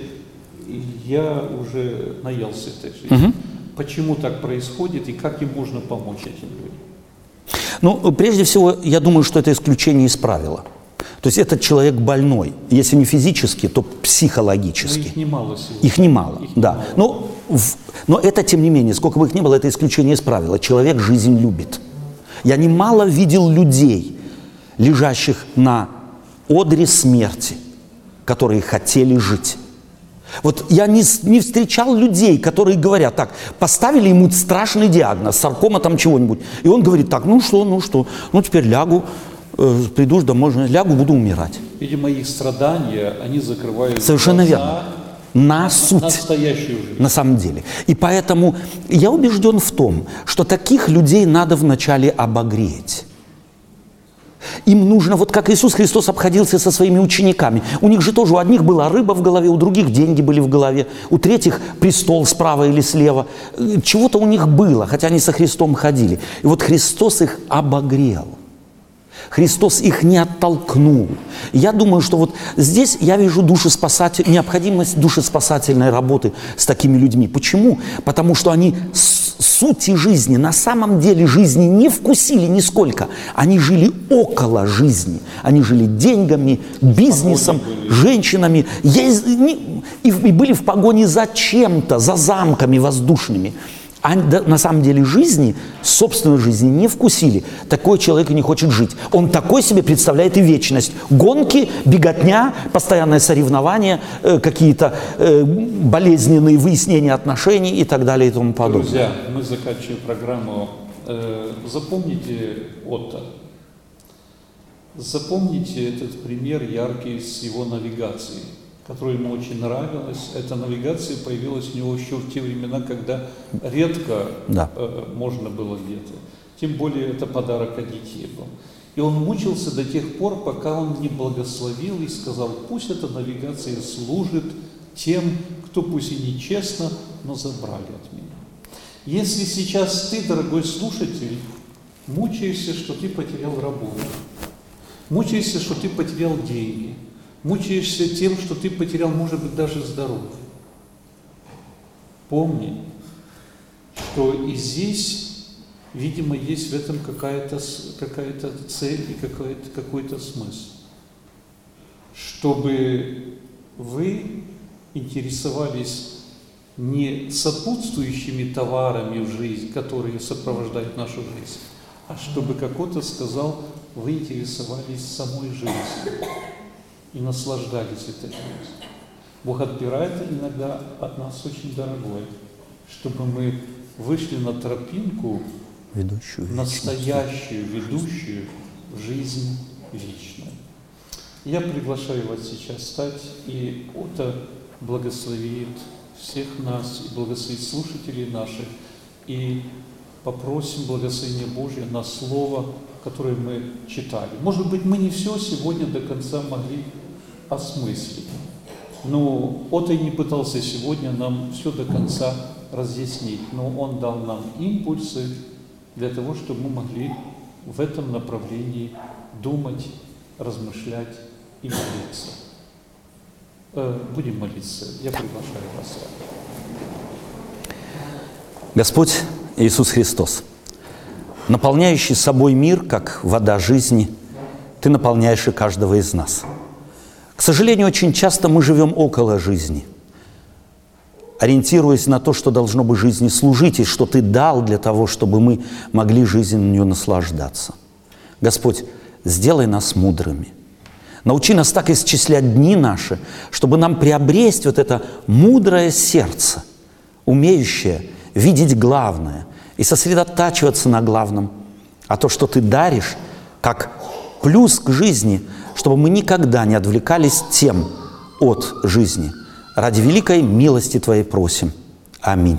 [SPEAKER 5] я уже наелся этой жизнью. Почему так происходит и как им можно помочь этим людям?
[SPEAKER 1] Ну, прежде всего, я думаю, что это исключение из правила. То есть этот человек больной, если не физически, то
[SPEAKER 5] Но
[SPEAKER 1] психологически.
[SPEAKER 5] их немало сегодня.
[SPEAKER 1] Их немало,
[SPEAKER 5] Их
[SPEAKER 1] да.
[SPEAKER 5] немало.
[SPEAKER 1] Но, в- но это, тем не менее, сколько бы их ни было, это исключение из правила. Человек жизнь любит. Я немало видел людей, лежащих на одре смерти, которые хотели жить. Вот я не, не встречал людей, которые говорят, так, поставили ему страшный диагноз, саркома там чего-нибудь, и он говорит, так, ну что, ну что, ну теперь лягу, э, приду домой, лягу, буду умирать.
[SPEAKER 5] Видимо, их страдания, они закрывают
[SPEAKER 1] Совершенно
[SPEAKER 5] глаза
[SPEAKER 1] верно. На суть.
[SPEAKER 5] настоящую жизнь.
[SPEAKER 1] на самом деле. И поэтому я убежден в том, что таких людей надо вначале обогреть. Им нужно, вот как Иисус Христос обходился со своими учениками. У них же тоже, у одних была рыба в голове, у других деньги были в голове, у третьих престол справа или слева. Э, Чего-то у них было, хотя они со Христом ходили. И вот Христос их обогрел. Христос их не оттолкнул. Я думаю, что вот здесь я вижу душеспасатель, необходимость душеспасательной работы с такими людьми. Почему? Потому что они сути жизни, на самом деле жизни не вкусили нисколько. Они жили около жизни. Они жили деньгами, бизнесом, женщинами. И были в погоне за чем-то, за замками воздушными. Да, на самом деле жизни, собственной жизни не вкусили. Такой человек и не хочет жить. Он такой себе представляет и вечность. Гонки, беготня, постоянное соревнование, э, какие-то э, болезненные выяснения отношений и так далее и тому подобное.
[SPEAKER 5] Друзья, мы заканчиваем программу. Э, Запомните Отто. Запомните этот пример яркий с его навигацией, который ему очень нравилась. Эта навигация появилась у него еще в те времена, когда редко
[SPEAKER 1] Да.
[SPEAKER 5] э, можно было где-то. Тем более это подарок детей был. И он мучился до тех пор, пока он не благословил и сказал, пусть эта навигация служит тем, кто пусть и нечестно, но забрали от меня. Если сейчас ты, дорогой слушатель, мучаешься, что ты потерял работу, мучаешься, что ты потерял деньги, мучаешься тем, что ты потерял, может быть, даже здоровье, помни, что и здесь, видимо, есть в этом какая-то какая-то цель и какой-то какой-то смысл. Чтобы вы интересовались не сопутствующими товарами в жизнь, которые сопровождают нашу жизнь, а чтобы, как Отто сказал, вы интересовались самой жизнью и наслаждались этой жизнью. Бог отбирает иногда от нас очень дорогое, чтобы мы вышли на тропинку,
[SPEAKER 1] Ведущую.
[SPEAKER 5] настоящую, ведущую в жизнь вечную. Я приглашаю вас сейчас встать, и Ота благословит всех нас, и благословит слушателей наших, и попросим благословения Божье на Слово, которое мы читали. Может быть, мы не все сегодня до конца могли осмыслить, но Ота и не пытался сегодня нам все до конца разъяснить, но он дал нам импульсы для того, чтобы мы могли в этом направлении думать, размышлять и молиться. Э, Будем молиться. Я приглашаю вас.
[SPEAKER 1] Господь Иисус Христос, наполняющий собой мир, как вода жизни, Ты наполняешь и каждого из нас. К сожалению, очень часто мы живем около жизни, ориентируясь на то, что должно бы жизни служить, и что Ты дал для того, чтобы мы могли жизнью наслаждаться. Господь, сделай нас мудрыми. Научи нас так исчислять дни наши, чтобы нам приобрести вот это мудрое сердце, умеющее видеть главное и сосредотачиваться на главном, а то, что Ты даришь, как плюс к жизни, чтобы мы никогда не отвлекались тем от жизни. Ради великой милости Твоей просим. Аминь.